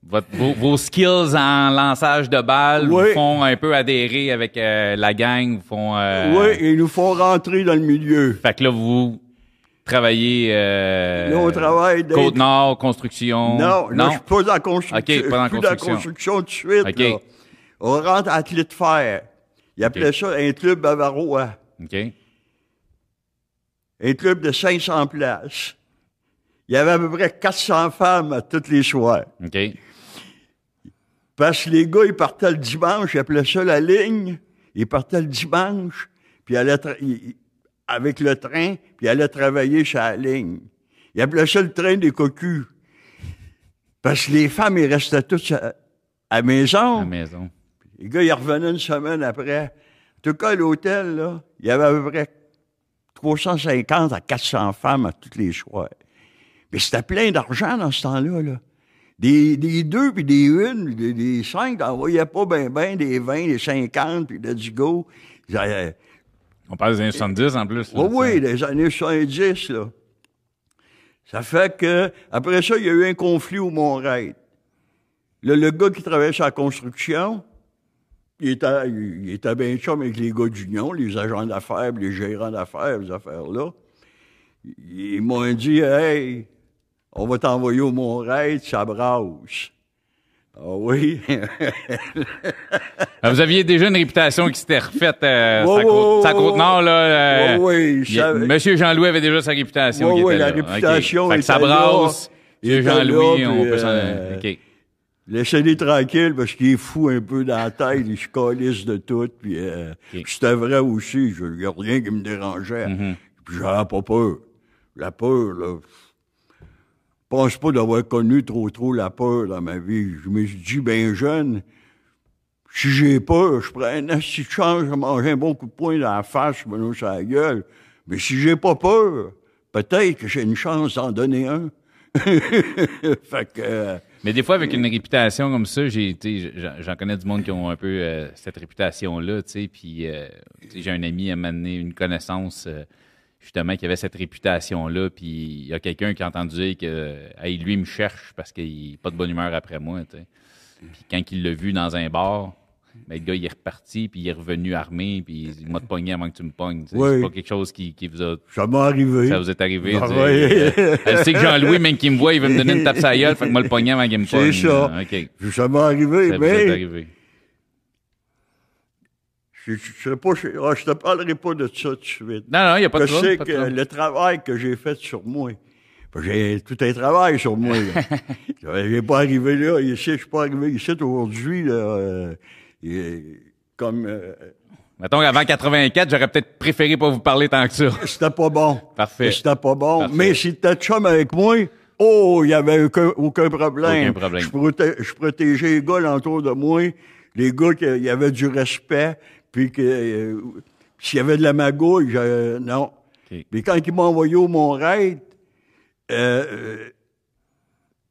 votre- vos, vos skills en lançage de balles Oui. vous font un peu adhérer avec euh, la gang, vous font... euh, Oui, ils nous font rentrer dans le milieu. Fait que là, vous travaillez... Euh, Là, on travaille d'être- Côte-Nord, construction... Non, là, je suis pas dans la construction. OK, pas dans la je suis dans la construction. tout de suite. OK. là. On rentre à Athlète Fer. Ils appelaient ça un club bavarois. Un club de 500 places. Il y avait à peu près 400 femmes à tous les soirs. Parce que les gars, ils partaient le dimanche, ils appelaient ça la ligne. Ils partaient le dimanche, puis ils allaient tra- ils- ils- avec le train, puis ils allaient travailler sur la ligne. Ils appelaient ça le train des cocus. Parce que les femmes, ils restaient toutes à la maison. À la maison. Les gars, ils revenaient une semaine après. En tout cas, l'hôtel, là, il y avait à peu près 350 à 400 femmes à tous les soirs. Mais c'était plein d'argent dans ce temps-là, là. Des, des deux, puis des une, des, des cinq, t'en voyais pas ben ben, des 20, des 50, puis let's go. On parle des années 70 en plus. là, oui, oui, les années 70, là. Ça fait que, après ça, il y a eu un conflit au Mont-Raid. Là, le gars qui travaillait sur la construction, il était, il était bien chum avec les gars d'union, les agents d'affaires, les gérants d'affaires, les affaires-là. Ils m'ont dit, hey, on va t'envoyer au Mont-Raid, ça brasse. Ah oui? Ah, Vous aviez déjà une réputation qui s'était refaite euh, Ouais, sa, côte, sa côte nord, là. euh, a- ça- Monsieur Jean-Louis avait déjà sa réputation. Ouais, était la là. réputation OK. Fait que ça brasse. Monsieur Jean-Louis, on peut s'en... euh, OK. Laissez-les tranquilles parce qu'il est fou un peu dans la tête, il se calisse de tout. Puis, euh, c'était vrai aussi, je- il n'y a rien qui me dérangeait. Mhm. Puis j'avais pas peur. La peur, là. Je pense pas d'avoir connu trop trop la peur dans ma vie. Je me suis dit, bien jeune, si j'ai peur, je prends un assis de chance, je mange un bon coup de poing dans la face, je me lance sur la gueule. Mais si j'ai pas peur, peut-être que j'ai une chance d'en donner un. fait que... euh, Mais des fois, avec une réputation comme ça, j'ai, tu sais, j'en- connais du monde qui ont un peu euh, cette réputation-là, tu sais, puis euh, j'ai un ami à m'amener une connaissance, euh, justement, qui avait cette réputation-là, puis il y a quelqu'un qui a entendu dire que, hey, lui, il me cherche parce qu'il n'est pas de bonne humeur après moi, tu sais. Puis quand il l'a vu dans un bar, ben, le gars, il est reparti, puis il est revenu armé, puis il m'a te pogné avant que tu me pognes. Oui. C'est pas quelque chose qui, qui vous a Ça m'est arrivé. ça vous est arrivé. Euh, Elle sait que Jean-Louis, même qu'il me voit, il veut me donner une tape la gueule, fait que moi le pognon avant qu'il me C'est pogne. ça. Ah, OK. Ça m'est arrivé, Ça vous est mais arrivé. Je, je, je sais pas, je, je te parlerai pas de ça tout de suite. Non, non, il n'y a pas de je trouble, sais que le travail que j'ai fait sur moi, j'ai tout un travail sur moi. Je n'ai pas arrivé là, ici, je suis pas arrivé ici aujourd'hui, là, euh, et comme euh, Mettons qu'avant 84, j'aurais peut-être préféré pas vous parler tant que ça. c'était pas bon. Parfait. C'était pas bon. Parfait. Mais si t'étais chum avec moi, oh, il y avait aucun, aucun problème. Aucun problème. Je, proté- je protégeais les gars autour de moi, les gars qui il y avait du respect, puis que euh, s'il y avait de la magouille, je- non. OK. Puis quand ils m'ont envoyé au Mont-Raid, euh, euh,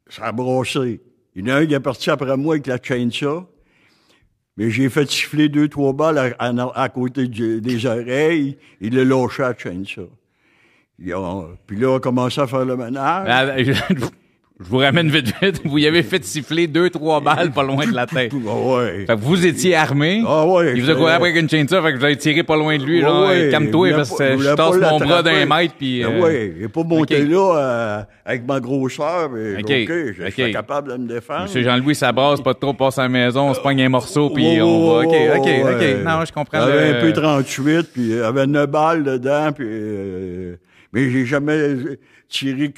ça a brossé. Il y en a un qui est parti après moi avec la chainsaw. Mais j'ai fait siffler deux, trois balles à, à- à côté du- des oreilles. Il l'a lâché à la chainsaw. Ont- Puis là, on a commencé à faire le ménage. Je, vous ramène vite, vite. Vous y avez fait siffler deux, trois balles pas loin de la tête. Ah ouais. Fait que vous étiez armé. Ah ouais. Il vous a couru après avec une chainsaw, fait que vous avez tiré pas loin de lui, genre, ouais, calme-toi, il voulait parce que je tasse mon bras d'un mètre, puis... Ah euh, ouais, n'est pas monté là euh, avec ma grosseur, mais OK. OK, je suis capable de me défendre. Monsieur Jean-Louis, ça brasse pas trop, passe à la maison, on se pogne un morceau, puis on va... OK, OK, OK. Non, je comprends. Il y avait le- un peu 38, puis il y avait 9 balles dedans, puis... euh, mais j'ai jamais tiré...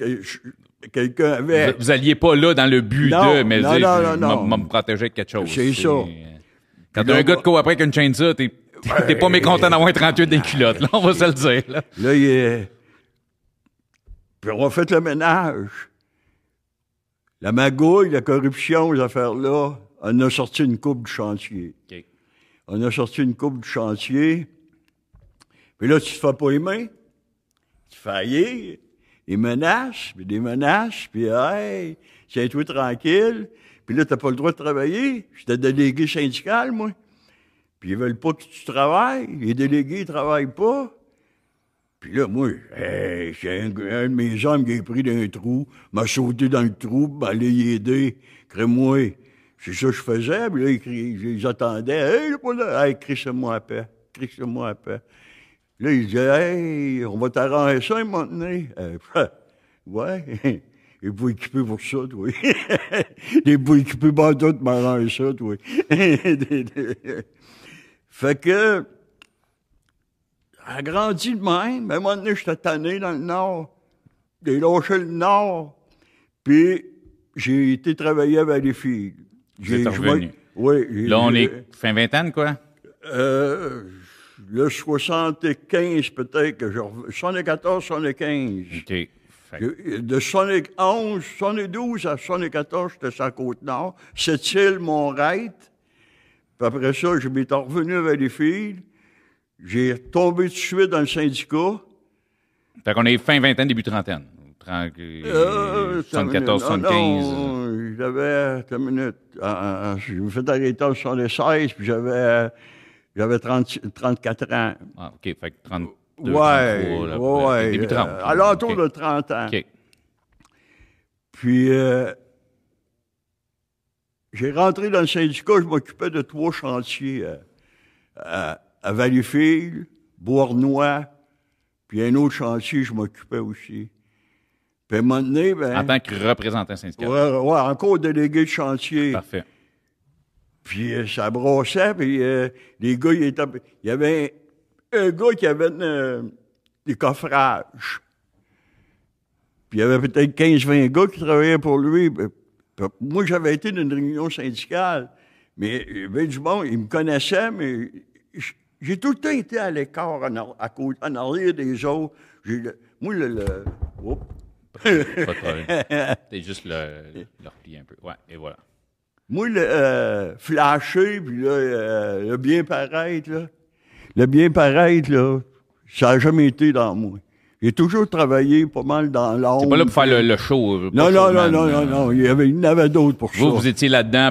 Quelqu'un avait... Vous, vous alliez pas là dans le but Non, de, mais non, dire, non, non, me protéger avec quelque chose. C'est ça. euh, Quand t'as un gars de co après avec une chaîne ça, t'es t'es pas mécontent d'avoir un 38 des culottes, là, on va se le dire, là. Là, il est... Puis on a fait le ménage. La magouille, la corruption, les affaires-là, on a sorti une coupe du chantier. On a sorti une coupe du chantier. Puis là, tu te fais pas les mains. Tu fais Des menaces, puis des menaces, puis hey, tiens-toi tranquille. Puis là, t'as pas le droit de travailler. J'étais délégué syndical, moi. Puis ils veulent pas que tu travailles. Les délégués, ils travaillent pas. Puis là, moi, hey, j'ai un, de mes hommes qui est pris dans un trou, m'a sauté dans le trou, m'a allé y aider. Crée-moi. C'est ça que je faisais. Puis là, ils, ils attendaient. Hey, pas là. Hey, crie-moi à paix. Crie-moi à paix. Là, il disait, hey, on va t'arranger ça donné. Euh, ouais. Les pas équipés pour ça, toi. Les pas équipés, d'autres m'arrangent ça, toi. fait que, a grandi de même. À un moment donné, j'étais tanné dans le Nord. J'ai lâché le Nord. Puis, j'ai été travailler avec les filles. J'ai revenu. Oui. Là, on est fin vingtaine, quoi? euh, le 75, peut-être que je rev- 74, 75. OK. De 71, 72 à 74, j'étais sur la Côte-Nord. Cette-île, Montreite. Puis après ça, je m'étais revenu à Valleyfield. J'ai tombé tout de suite dans le syndicat. Fait qu'on est fin vingtaine, début trentaine. 30, Euh, 74, attends une 75. minute. Non, non, j'avais, minute. Ah, ah, ah, je me fait arrêter en 76, puis j'avais, j'avais 30 34 ans. Ah, OK. Fait que 32, ouais, 33, là, ouais. Début 30. euh, à l'entour de 30 ans. OK. Puis, euh, j'ai rentré dans le syndicat, je m'occupais de trois chantiers euh, à, à Valleyfield, Bournois, puis un autre chantier, je m'occupais aussi. Puis à un moment donné, ben, En tant que représentant syndical. ouais, ouais, encore délégué de chantier. Parfait. Puis euh, ça brossait, puis euh, les gars, ils étaient... Il y avait un, un gars qui avait euh, des coffrages. Puis il y avait peut-être 15-20 gars qui travaillaient pour lui. Moi, j'avais été dans une réunion syndicale, mais avait du monde, ils me connaissaient, mais j'ai tout le temps été à l'écart en, côté, en arrière des autres. Le- moi, le... le- Oups. Pas de problème. C'est juste le, le un peu. Ouais, et voilà. Moi, le euh, flasher, puis là, euh, le bien paraître, là, le bien paraître, là, ça n'a jamais été dans moi. J'ai toujours travaillé pas mal dans l'ombre. C'est pas là pour faire le, le show. euh, Non, non, non, showman, non, non, euh. non, il y, avait, il y en avait d'autres pour Vous, ça. vous étiez là-dedans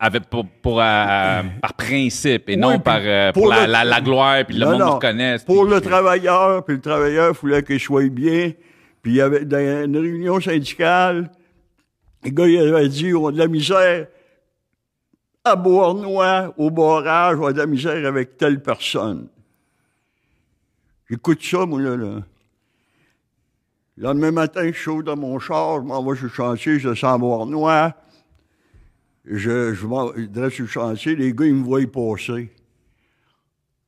avec, pour, pour, euh, par principe et non par, euh, pour, pour la, le- la, la gloire, puis le Non, monde non, vous reconnaisse. Pour puis- le travailleur, puis le travailleur, il fallait qu'il soit bien. Puis il y avait, dans une réunion syndicale, les gars, ils avaient dit, on de la misère à Bournois, au barrage, on a de la misère avec telle personne. J'écoute ça, moi, là, là. Le lendemain matin, je chaud dans mon char, je m'en vais sur le chantier, je à Bournois. Je, je m'en je dresse sur le chantier, les gars, ils me voient passer.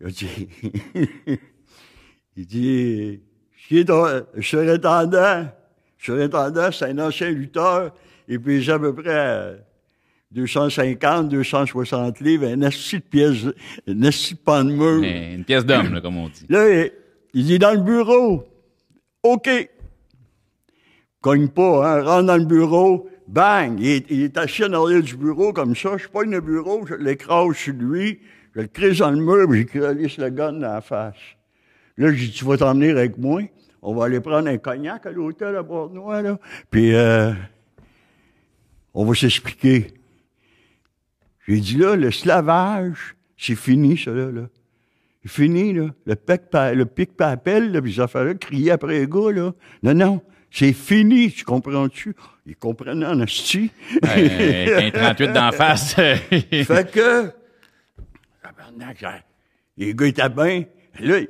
Il dit, il dit, est ton surintendant? Surintendant, c'est un ancien lutteur, et puis j'ai à peu près euh, 250, 260 livres, un assis de pièce, un assis de pan de mur. Mais Une pièce d'homme, là, comme on dit. Là, il- dit dans le bureau. OK. Cogne pas, hein. Rentre dans le bureau. Bang! Il est, il est assis en arrière du bureau comme ça. Je pogne le bureau, je l'écrase sur lui, je le crise dans le mur, puis j'ai cralisse le gun dans la face. Là, j'ai dit, tu vas t'en venir avec moi? On va aller prendre un cognac à l'hôtel à Bournois, là. Puis, euh, on va s'expliquer. J'ai dit, là, le slavage, c'est fini, ça, là. là. C'est fini, là. Le pic, le pic papel, là, puis ça affaires-là, crier après les gars, là. Non, non. C'est fini, tu comprends-tu? Ils comprenaient en asti. Euh, un 38 d'en face. fait que, les gars étaient bien. Là,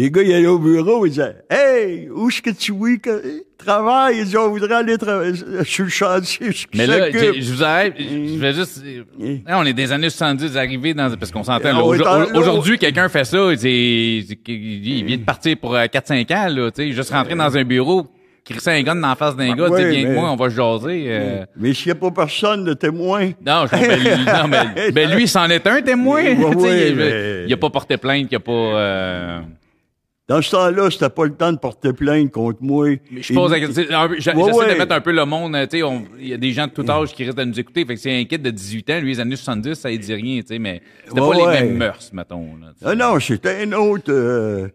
les gars, ils allaient au bureau, ils disaient, Hey, où est-ce que tu oui, que, travaille? Ils disaient, on voudrait aller travailler sur le chantier. qui Mais là, je je vous arrête. Je vais juste. Mm. Là, on est des années 70 arrivés dans. Parce qu'on s'entend. là, Aujourd'hui, quelqu'un fait ça. c'est- Il vient de partir pour euh, 4-5 ans. Là, tu sais, juste rentrer dans un bureau, crisser un gun dans la face d'un gars. tu sais, ouais, viens mais- moi, on va jaser. euh. Mais s'il n'y a pas personne de témoin, Non, je, ben, lui- non, mais, ben, lui, c'en est un témoin. Tu il, mais- il a pas porté plainte, il a pas. euh, dans ce temps-là, c'était pas le temps de porter plainte contre moi. Mais je pose peu- j'a- Ouais, J'essaie ouais. de mettre un peu le monde. euh, Tu sais, il y a des gens de tout âge qui restent à nous écouter. Fait que c'est un kid de 18 ans. Lui, les années 70, ça ne dit rien. Tu sais, mais c'était Ouais, pas les mêmes mœurs, mettons. Là. Ah non, c'était un autre. Euh,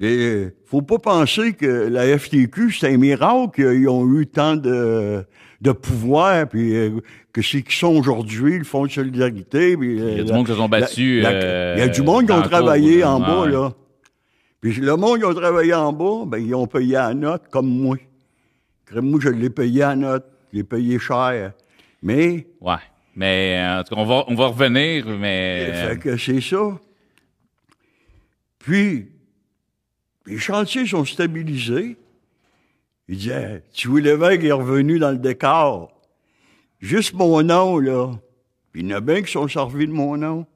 et, faut pas penser que la FTQ, c'est un miracle qu'ils ont eu tant de, de pouvoir, puis euh, que c'est qu'ils sont aujourd'hui, le Fonds de solidarité. puis, Il y a euh, du monde qui se sont battus. euh, il y a du monde qui ont travaillé cours, en bas, là. Puis le monde qui ont travaillé en bas, ben, ils ont payé à note, comme moi. Moi, je l'ai payé à note, je l'ai payé cher. Mais, Ouais. Mais euh, en tout cas, on va, on va revenir, mais. euh, Fait que c'est ça. Puis, les chantiers sont stabilisés. Il disait, tu vois, l'évêque est revenu dans le décor. Juste mon nom, là. Puis il y en a bien qui sont servis de mon nom.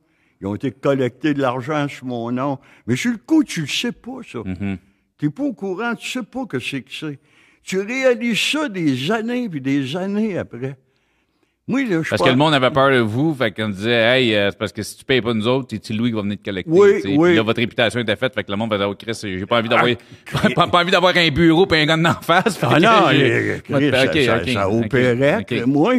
Ils ont été collectés de l'argent sur mon nom. Mais sur le coup, tu le sais pas, ça. mhm. T'es pas au courant, tu sais pas que c'est que c'est. Tu réalises ça des années puis des années après. Là, je Parce que le monde avait peur de vous, fait qu'on disait, hey, euh, c'est parce que si tu payes pas nous autres, c'est Louis qui va venir te collecter. Oui, tu sais? oui. Puis là, votre réputation était faite, fait que le monde va dire, oh, Chris, j'ai pas envie d'avoir, Ah, pas, pas envie d'avoir un bureau pis un gars d'en face. Ah que non, Chris, ça, Ok, ça, ça opérait que moi.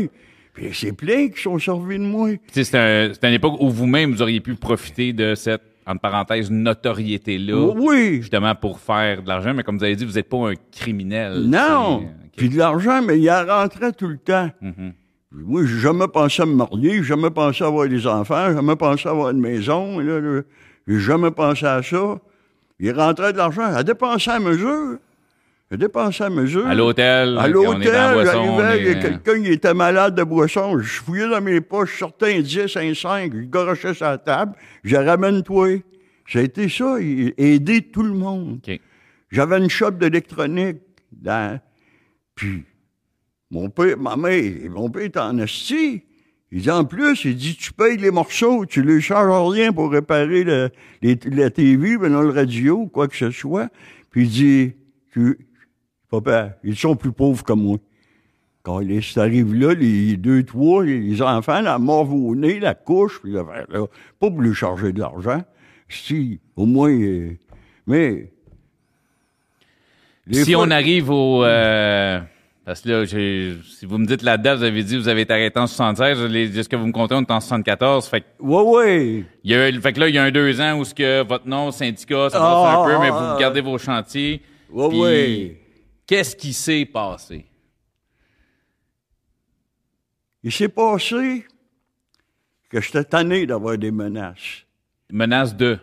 Puis c'est plein qui sont servis de moi. C'est un- c'est une époque où vous-même, vous auriez pu profiter de cette, entre parenthèses, notoriété-là. Oui. Justement pour faire de l'argent, mais comme vous avez dit, vous n'êtes pas un criminel. Non. Puis de l'argent, mais il en rentrait tout le temps. Mhm. Puis Moi, j'ai jamais pensé à me marier, j'ai jamais pensé à avoir des enfants, j'ai jamais pensé à avoir une maison. Là, là. J'ai jamais pensé à ça. Il rentrait de l'argent à dépenser à mesure. À dépenser à mesure. À l'hôtel. À l'hôtel, j'arrivais, il y est- a quelqu'un qui était malade de boisson. Je fouillais dans mes poches, je sortais un 10, un 5, je garochais sur la table, je ramène toi. Ça a été ça, aider tout le monde. J'avais une shop d'électronique dans. Puis, mon père, ma mère, mon père était en esti. Il dit en plus, il dit tu payes les morceaux, tu ne charges rien pour réparer le, les- la TV, ben non, le radio, quoi que ce soit. Puis il dit, tu, papa, ils sont plus pauvres que moi. Quand les, ça arrive là, les deux, trois, les enfants, la mort au nez, la couche, puis l'affaire, là, pas pour lui charger de l'argent. Si, au moins, euh, mais. si fois- on arrive au... euh, parce que là, j'ai- si vous me dites la date, vous avez dit que vous avez été arrêté en 76, les, ce que vous me comptez, on est en 74. Fait que, Ouais, ouais. il y a, fait que là, il y a un deux ans où ce que votre nom, syndicat, ça Ah, passe un peu, mais ah, vous gardez vos chantiers. Ouais, Puis, ouais. Qu'est-ce qui s'est passé? Il s'est passé que j'étais tanné d'avoir des menaces. Menaces de...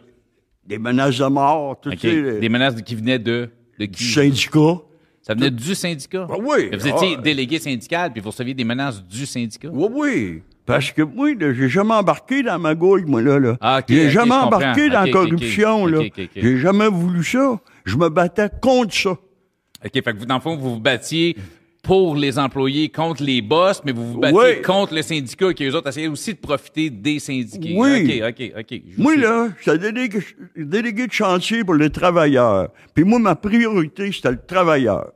Des menaces de mort, tout OK. tu sais, Des menaces qui venaient de... De du syndicat. Ça venait du syndicat? Ah oui. Vous étiez Ah. délégué syndical, puis vous receviez des menaces du syndicat? Oui, oui. Parce que moi, j'ai jamais embarqué dans ma gouille, moi, là. là. Ah, ok, j'ai jamais embarqué dans la corruption, là. J'ai jamais voulu ça. Je me battais contre ça. OK, fait que vous, dans le fond, vous vous battiez pour les employés contre les boss, mais vous vous battiez Oui. contre le syndicat qui, eux autres, essayaient aussi de profiter des syndiqués. Oui. OK, OK, OK. Moi, suis. là, j'étais délégué, délégué de chantier pour les travailleurs. Puis moi, ma priorité, c'était le travailleur.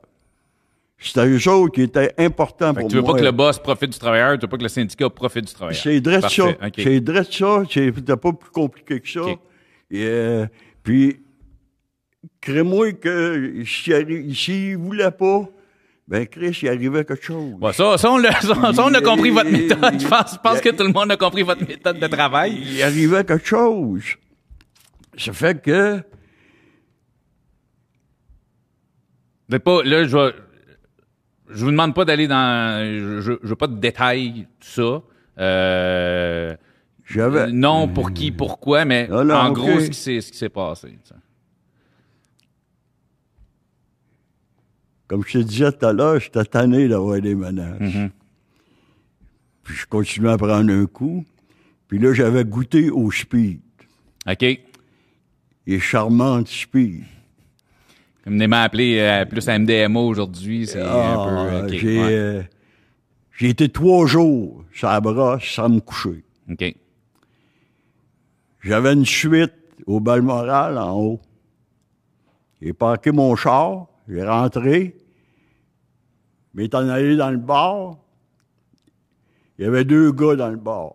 C'était eux autres qui étaient importants Fait que pour tu veux moi. pas que le boss profite du travailleur, tu veux pas que le syndicat profite du travailleur. C'est dresse ça. Parfait, OK. C'est dresse ça. C'était pas plus compliqué que ça. Et, euh, puis, crée-moi que s'il s'il voulait pas, ben Chris, il arrivait quelque chose. Bon, ça, ça, on l'a- ça, on a compris votre méthode. Je pense, je pense il- que tout le monde a compris votre méthode de travail. Il arrivait quelque chose. Ça fait que êtes pas, là, je je vous demande pas d'aller dans, je, je, je veux pas de détails, tout ça. Euh, j'avais. non, pour qui, pourquoi, mais Ah non, en gros, ce qui s'est, ce qui s'est passé. Comme je te disais tout à l'heure, j'étais tanné d'avoir des menaces. Mhm. Puis je continuais à prendre un coup. Puis là, j'avais goûté au speed. OK? Et charmante speed. Comme on m'a appelé euh, plus à MDMA aujourd'hui, c'est un Ah, peu... OK, j'ai, ouais. euh, j'ai été trois jours sur la brosse sans me coucher. OK. J'avais une suite au Balmoral en haut. J'ai parqué mon char, j'ai rentré, m'étant allé dans le bar. Il y avait deux gars dans le bar.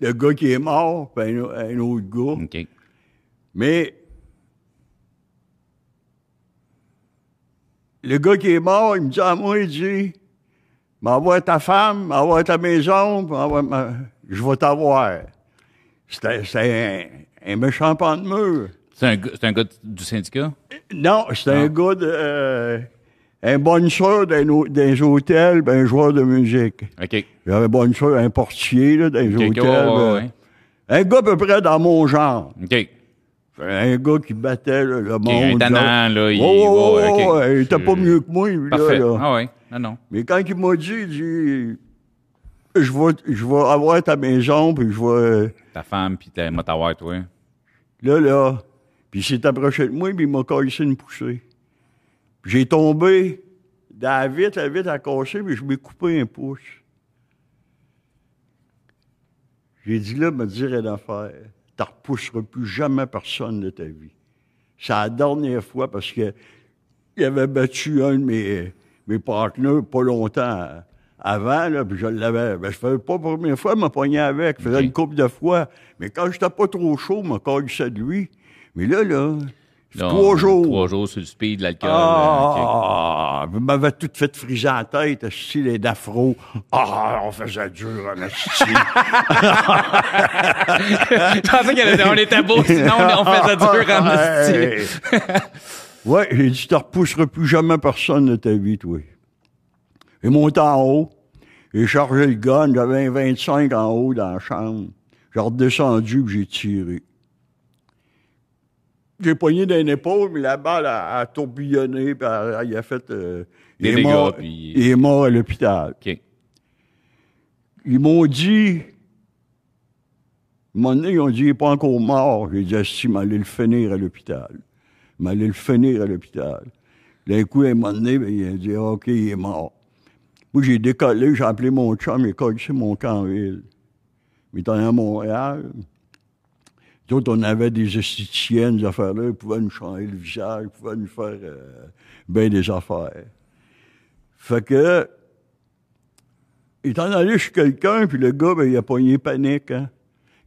Le gars qui est mort, puis un, un autre gars. Mais le gars qui est mort, il me dit à moi, il dit, m'envoie ta femme, m'envoie ta maison, ma- je vais t'avoir. C'était c'était un, un méchant pan de mur. C'est un, gars- c'est un gars du syndicat? Non, Ah. un gars de... euh, un bonne soeur d'un au- d'un hôtel, ben, un joueur de musique. OK. J'avais bonne soeur, un portier là, dans les hôtels. ouais, ouais, ouais. Un gars à peu près dans mon genre. OK. Un gars qui battait là, le monde. un tannant, là. là, il... Oh, oh, oh, il était pas mieux que moi, lui, là, Parfait. là. Ah ouais. Non, non. Mais quand il m'a dit, il dit, je vais, je vais avoir ta maison, puis je vais, Ta femme, puis ta motawatt, toi. là, là. Puis il s'est approché de moi, puis il m'a cassé une poussée. Puis j'ai tombé dans la vitre, la vitre a cassé, puis je m'ai coupé un pouce. J'ai dit là, me dire une affaire. Tu ne repousseras plus jamais personne de ta vie. C'est la dernière fois parce que il avait battu un de mes, mes partenaires pas longtemps avant, là, puis je l'avais. Ben, je faisais pas la première fois, me pogné avec. Je faisais une couple de fois. Mais quand j'étais pas trop chaud, je me collissais de lui. Mais là, là, Là, trois on- jours. Trois jours sur le speed, l'alcool. euh, ok. Ah, vous m'avez tout fait friser la tête, esti, les d'afro. Ah, on faisait dur en esti. Je pensais qu'elle était- on beau, sinon on faisait dur en esti. ouais, j'ai dit, tu repousseras plus jamais personne de ta vie, toi. Et monté en haut, j'ai chargé le gun, j'avais un 25 en haut dans la chambre. J'ai redescendu j'ai tiré. J'ai poigné d'un épaule, mais la balle a, a tourbillonné, puis il a fait... euh, Des il est mort- puis- Il est mort à l'hôpital. Ils m'ont dit, un moment donné, ils ont dit, il n'est pas encore mort. J'ai dit, si, m'allait le finir à l'hôpital. M'allait le finir à l'hôpital. D'un coup, un moment donné, ben, il a dit, OK, il est mort. Moi, j'ai décollé, j'ai appelé mon chum, il a collé mon camp en ville. Mais étant à Montréal, nous autres, on avait des esthéticiennes, des affaires-là, ils pouvaient nous changer le visage, ils pouvaient nous faire euh, bien des affaires. Fait que, étant allé chez quelqu'un, puis le gars, ben, il a pogné panique, hein.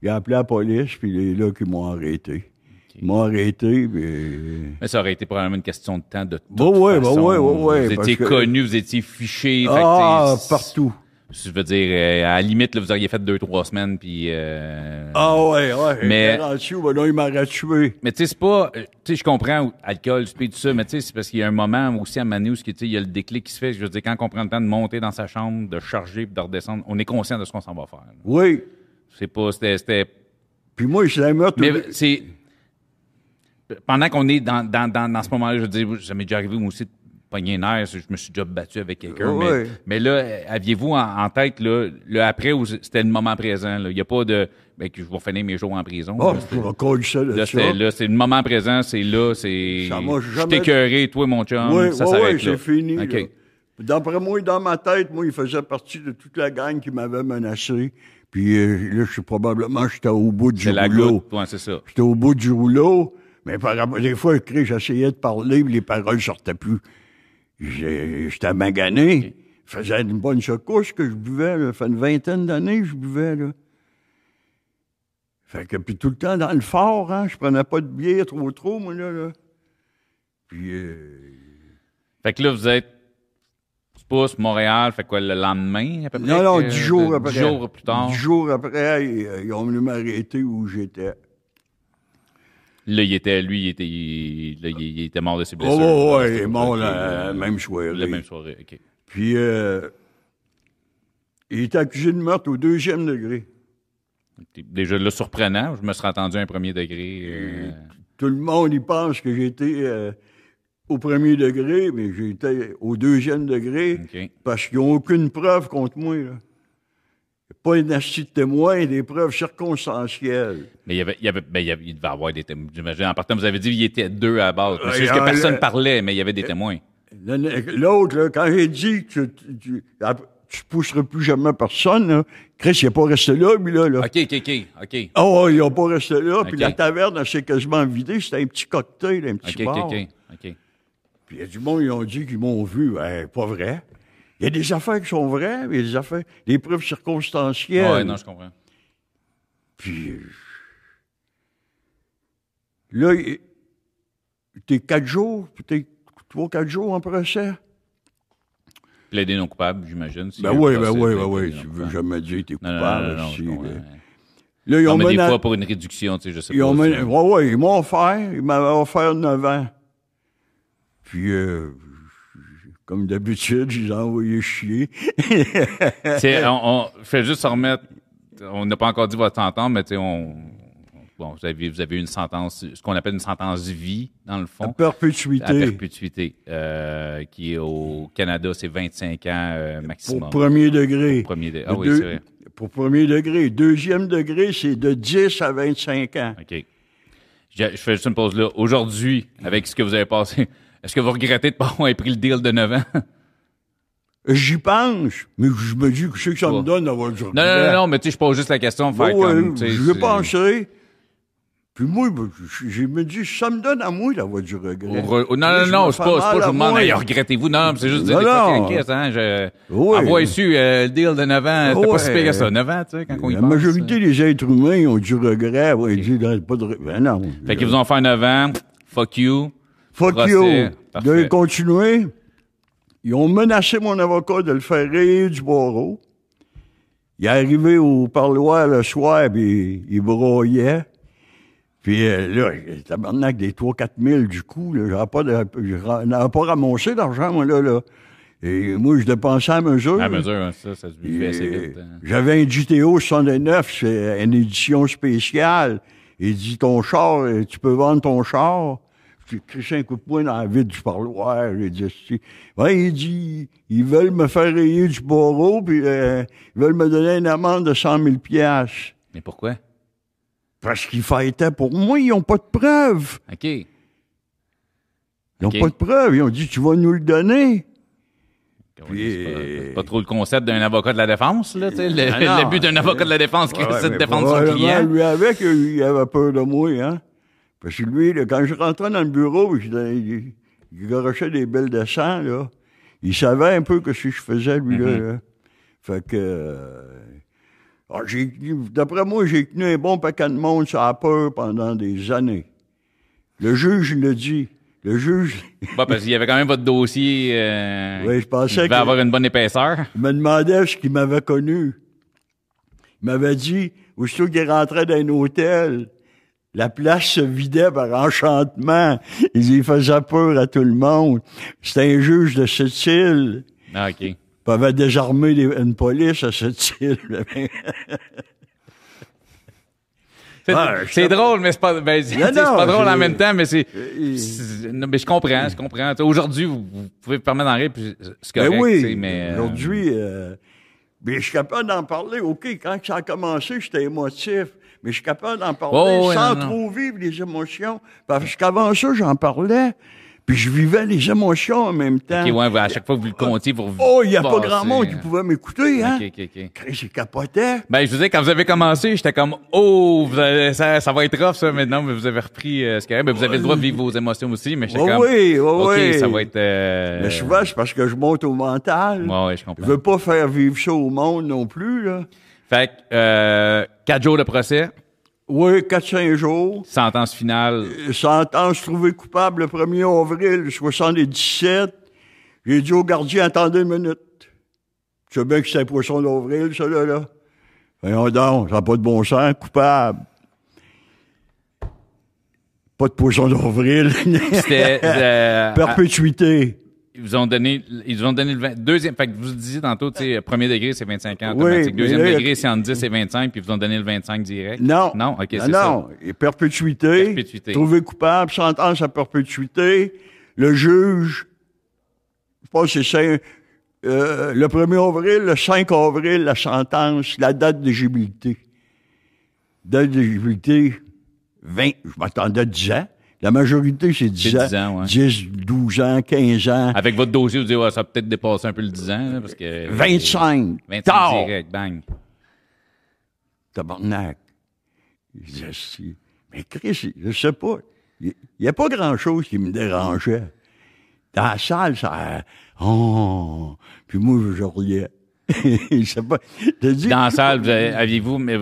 Il a appelé la police, puis il est là qu'ils m'ont arrêté. Ils m'ont arrêté, puis... Mais ça aurait été probablement une question de temps de toute Bah ouais, bah façon. ouais, ouais, ouais, Vous étiez que- connu, vous étiez fiché. Ah, partout. Je veux dire, euh, à la limite, là, vous auriez fait deux, trois semaines, puis... euh, Ah ouais, ouais. Mais-. Ben là, il m'aurait tué. Mais tu sais, c'est pas... euh, Tu sais, je comprends, alcool, speed, tout ça, mais tu sais, c'est parce qu'il y a un moment aussi à Manu où tu sais, il y a le déclic qui se fait. Je veux dire, quand on prend le temps de monter dans sa chambre, de charger, puis de redescendre, on est conscient de ce qu'on s'en va faire. là. Oui. C'est pas... C'était... c'était- Puis moi, je l'ai meurtre. Mais c'est... Pendant qu'on est dans, dans, dans, dans ce moment-là, je veux dire, ça m'est déjà arrivé, moi aussi, de air, je me suis déjà battu avec quelqu'un. Mais, mais là, aviez-vous en, en tête, là, le après ou c'était le moment présent? là? Il n'y a pas de... Ben, que je vais finir mes jours en prison. Oh, là, je ça Là, c'est, le moment présent, c'est là, c'est. Ça m'a Je jamais- toi, mon chum. Oui, ça oui, s'arrête oui, c'est fini. D'après moi, dans ma tête, moi, il faisait partie de toute la gang qui m'avait menacé. Puis euh, là, je suis probablement, j'étais au bout du C'est la rouleau. Ouais, c'est ça. J'étais au bout du rouleau, mais par rapport- des fois, j'essayais de parler, mais les paroles sortaient plus. J'étais magané. Ça faisait une bonne secousse que je buvais, là. Ça fait une vingtaine d'années que je buvais, là. Fait que, puis tout le temps dans le fort, hein, je prenais pas de bière trop trop, moi, là, là. Puis, euh, Fait que là, vous êtes. pouces, Montréal, fait quoi, le lendemain, à peu près? non, non, dix jours après. Dix jours plus tard? Dix jours après, ils, euh, ils ont venu m'arrêter où j'étais. Là, il était, lui, il était, il, là, il- était mort de ses Oh, blessures. ouais, ouais, Là, il est mort la même soirée. La même soirée, OK. Puis, euh, il est accusé de meurtre au deuxième degré. Déjà, là, surprenant. Je me serais attendu à un premier degré. euh, Tout le monde, il pense que été euh, au premier degré, mais été au deuxième degré parce qu'ils n'ont aucune preuve contre moi. Là. Pas une astuce de témoin, des preuves circonstancielles. Mais il y avait, il y avait, ben, il y avait- il devait avoir des témoins. J'imagine. En partant, vous avez dit qu'il était deux à la base. C'est juste que euh, personne le- parlait, mais il y avait des témoins. L'autre, quand j'ai dit que tu, tu, tu pousseras plus jamais personne, là, Chris, il n'est pas resté là, lui, là. là. OK, OK, OK, OK. Ah ouais, il n'a pas resté là. Puis la taverne, elle s'est quasiment vidée. C'était un petit cocktail, un petit OK, bar. OK, OK. OK. Puis il y a du monde, ils ont dit qu'ils m'ont vu. Ben, pas vrai. Il y a des affaires qui sont vraies, mais il y a des affaires, des preuves circonstancielles. Ouais, non, je comprends. Puis euh, là, t'es quatre jours, puis t'es trois, quatre jours en procès. Plaider non coupable, j'imagine. si Ben a un oui, ben oui, ben oui. Tu veux jamais dire que t'es coupable. non, non, non, si, comprends. là. Ils ont mais des mena- fois, pour une réduction, tu sais, je sais Ils pas. ont ouais, ouais, ils m'ont offert, ils m'avaient offert 9 ans. Puis, euh, comme d'habitude, je les ai envoyés chier. On, on fait juste se remettre. On n'a pas encore dit votre sentence, mais tu sais, on. Bon, vous avez, vous avez une sentence, ce qu'on appelle une sentence vie, dans le à fond. perpétuité. À perpétuité, euh, qui est au Canada, c'est 25 ans euh, pour maximum. premier degré. Premier de- Ah oui, deux- c'est vrai. Pour premier degré. Deuxième degré, c'est de 10 à 25 ans. OK. Je, je fais juste une pause là. Aujourd'hui, avec ce que vous avez passé, est-ce que vous regrettez de ne pas avoir pris le deal de 9 ans? J'y pense, mais je me dis que ce que ça Ouais. me donne d'avoir du Non, non, non, non, mais tu sais, je pose juste la question. Faire Ouais, comme, je vais c'est- penser. Puis moi, ben, je, me dis, ça me donne à moi la voix du regret. Re- oh, non, non, non, c'est pas, c'est pas, je vous demande, hey, regrettez-vous. Non, c'est juste dire, Non, des non. hein, je, Oui. envoie su, euh, le deal de 9 ans, c'était pas Ouais. si pire que ça, 9 ans, tu sais, quand on y La pense. majorité des êtres humains ont du regret. Ouais, Ils disent, pas de regret. Ben non. Fait qu'ils vous ont fait 9 ans, fuck you. Fuck you. De continuer. Ils ont menacé mon avocat de le faire rayer du barreau. Il est arrivé au parloir le soir, puis il broyait. Puis euh, là, tabarnak des 3-4 000 du coup, j'avais pas, de- pas ramassé d'argent, moi, là, là. Et moi, je dépensais à mesure. À mesure, hein, ça, ça se buvait assez vite. hein. J'avais un GTO 69, c'est une édition spéciale. Il dit ton char, tu peux vendre ton char. J'ai crissé un coup de poing dans la vide du parloir. J'ai dit, si. Ouais, il dit, ils veulent me faire rayer du barreau, puis euh, ils veulent me donner une amende de 100 000 piastres. Mais pourquoi? Parce qu'ils fêtaient pour moi, ils n'ont pas de preuves. OK. Ils n'ont pas de preuves. Ils ont dit, tu vas nous le donner. Oui, c'est pas- Puis- c'est pas, trop le concept d'un avocat de la défense, là, tu sais. Le, Ah le but d'un avocat de la défense, Ouais, c'est de défendre son client. Lui avec, euh, il avait peur de moi, hein. Parce que lui, là, quand je rentrais dans le bureau, il, il, il garochait des belles de sang, là. Il savait un peu que ce que je faisais, lui, là, là. Fait que... euh, ah, D'après moi, j'ai tenu un bon paquet de monde sur la peur pendant des années. Le juge l'a dit. Le juge, Bah, parce qu'il y avait quand même votre dossier. Euh, Oui, je pensais il que- avoir une bonne épaisseur. il me demandait ce qu'il m'avait connu. Il m'avait dit, aussitôt qu'il rentrait dans un hôtel, la place se vidait par enchantement. Il y faisait peur à tout le monde. C'était un juge de cette île. Ah, OK. Il avait désarmé les- une police à cette île. C'est Ah, drôle, mais c'est pas, ben, non, pas drôle en même temps, mais c'est, Euh, non, mais je comprends, je comprends. Aujourd'hui, vous, vous pouvez vous permettre d'en rire, puis c'est correct, Ben oui, mais, euh, aujourd'hui, euh, mais je suis capable d'en parler. OK, quand ça a commencé, j'étais émotif, mais je suis capable d'en parler Oh, sans non, non. trop vivre les émotions. Parce qu'avant ça, j'en parlais, puis je vivais les émotions en même temps. OK, ouais, à chaque fois que vous le comptiez, vous Oh, il n'y a pas grand monde qui hein. pouvait m'écouter, hein? OK, OK, OK. Il capotait. Ben, je vous disais, quand vous avez commencé, j'étais comme, oh, vous avez- ça, ça va être rough, ça, maintenant, mais vous avez repris, euh, ce qu'il y a. Ben, vous avez le droit de vivre vos émotions aussi, mais j'étais Oui, comme, oui, oui, OK, oui. ça va être, euh, Mais souvent, c'est parce que je monte au mental. ouais, ouais, je Je comprends. veux pas faire vivre ça au monde non plus, là. Fait que, euh, quatre jours de procès, Oui, 4-5 jours. sentence finale. Sentence trouvée coupable le 1er avril 77. J'ai dit au gardien, attendez une minute. Tu sais bien que c'est un poisson d'avril, ça, là, là. Voyons donc, ça n'a pas de bon sens, coupable. Pas de poisson d'avril. C'était, euh, Perpétuité. Ils vous ont donné, ils vous ont donné le 20, deuxième, fait que vous disiez tantôt, tu sais, premier degré, c'est 25 ans automatique. Deuxième là, degré, c'est entre 10 et 25, puis ils vous ont donné le 25 direct. Non. Non, ok, c'est ça. non. Et perpétuité. Perpétuité. Trouvé coupable, sentence à perpétuité. Le juge, je pense que c'est euh, le 1er avril, le 5 avril, la sentence, la date d'éligibilité. Date d'éligibilité, 20, je m'attendais à 10 ans. La majorité, c'est 10 C'est ans. 10 ans, ouais. 10, 12 ans, 15 ans, Avec votre dossier, vous dites, ouais, ça a peut-être dépassé un peu le 10 ans, là, parce que. 25. 25 Tard. direct, bang. Tabarnak. Je dis, Asti. Mais Chris, je sais pas. Il n'y a pas grand-chose qui me dérangeait. Dans la salle, ça... Oh! Puis moi, je riais. je sais pas. Dit... Dans la salle, aviez-vous, mais,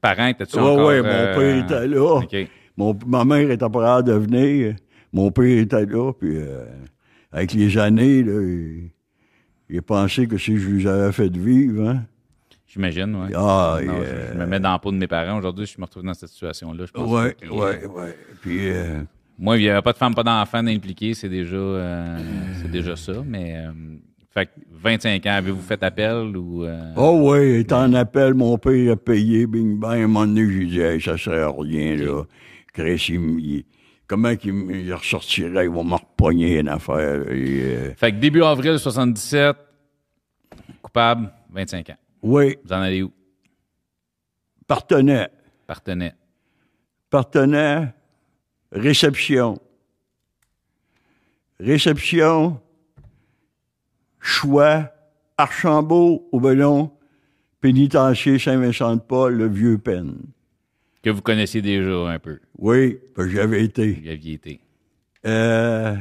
parents, étaient-tu Ouais, encore? ouais, mon euh, père était là. OK. Mon, ma mère était pas capable de venir. Mon père était là. Puis euh, avec les années, là, il, pensé que si je lui avais fait vivre, hein. J'imagine, ouais. Ah, Non, je, je me mets dans la peau de mes parents. Aujourd'hui, je me retrouve dans cette situation-là. Que- ouais, ouais. Puis... euh, Moi, il n'y avait pas de femme, pas d'enfant impliqué, c'est déjà, euh, c'est déjà ça. Mais, euh, fait que 25 ans, avez-vous fait appel ou. euh, Oh oui, est en appel, mon père a payé, bing bang. À un moment donné, j'ai dit, hey, ça sert à rien, là. Chris, il, comment qu'il ressortirait, il va me repogner une affaire. Et, euh, Fait que début avril 77, coupable, 25 ans. oui, Vous en allez où? partenaire, Partenait. partenaire, réception. Réception, choix, Archambault, au Bellon, pénitencier Saint-Vincent-de-Paul, le vieux peine. OK. Que vous connaissiez déjà un peu. Oui, ben, j'avais été. Vous aviez été. Euh,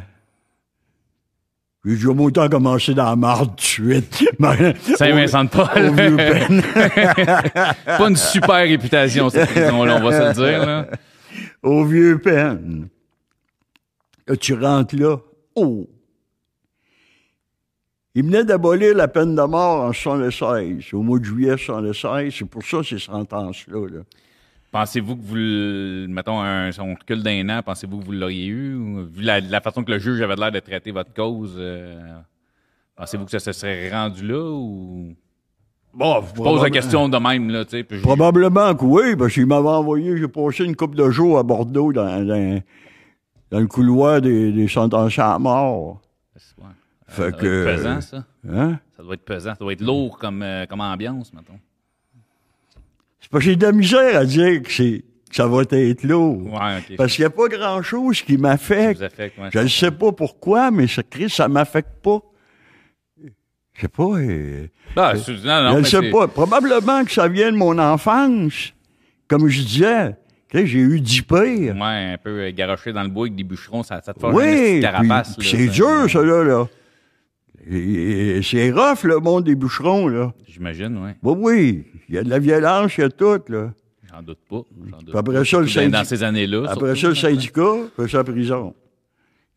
j'ai autant commencé dans la marde tout de suite. Mais- Saint-Vincent-de-Paul. Au vieux peine. Pas une super réputation, cette prison-là, on va se le dire. Là. Au vieux peine. Là, tu rentres là. Oh! Il venait d'abolir la peine de mort en 76, au mois de juillet 76. C'est pour ça ces sentences-là. Là. Pensez-vous que vous, le- mettons, un, si on recule d'un an, pensez-vous que vous l'auriez eu? Vu la, la façon que le juge avait l'air de traiter votre cause, euh, pensez-vous que ça se serait rendu là ou... Bon, Je pose la question de même, là, tu sais. puis je- Probablement que oui, parce qu'il m'avait envoyé, j'ai passé une couple de jours à Bordeaux dans, dans, dans le couloir des, des sentenciés à mort. Ouais. Fait ça doit que- être pesant, ça. Hein? Ça doit être pesant. Ça doit être lourd comme, euh, comme ambiance, mettons. J'ai de la misère à dire que, c'est, ça va être lourd. Ouais, OK. Parce qu'il n'y a pas grand-chose qui m'affecte. ouais. Je ne sais pas pourquoi, mais ce Christ, ça m'affecte pas. Je sais pas. euh, Ah, c'est- non, non, je ne sais pas. Probablement que ça vient de mon enfance. Comme je disais, j'ai eu dix pires. Ouais, un peu euh, garoché dans le bois avec des bûcherons, ça, ça te une Oui, petite puis- carapace. c'est dur, ça, là. là. C'est rough, le monde des bûcherons, là. J'imagine, oui. Oui, oui, il y a de la violence, il y a tout, là. J'en doute pas. j'en doute après pas. ça, le dans- ces années-là. Après ça, le syndicat, après ça, la prison.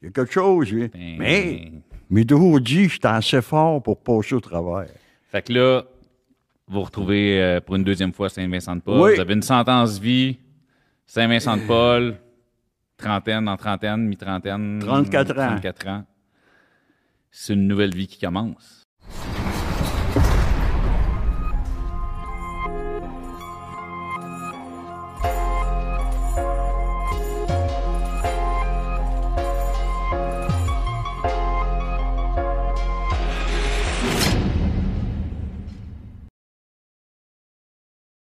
Il y a quelque chose, lui. Ben, Mais, mais toujours dit, j'étais assez fort pour passer au travers. Fait que là, vous vous retrouvez euh, pour une deuxième fois à Saint-Vincent-de-Paul. Oui. Vous avez une sentence vie, Saint-Vincent-de-Paul, trentaine, en trentaine, mi-trentaine. 34 ans. 34 ans. C'est une nouvelle vie qui commence.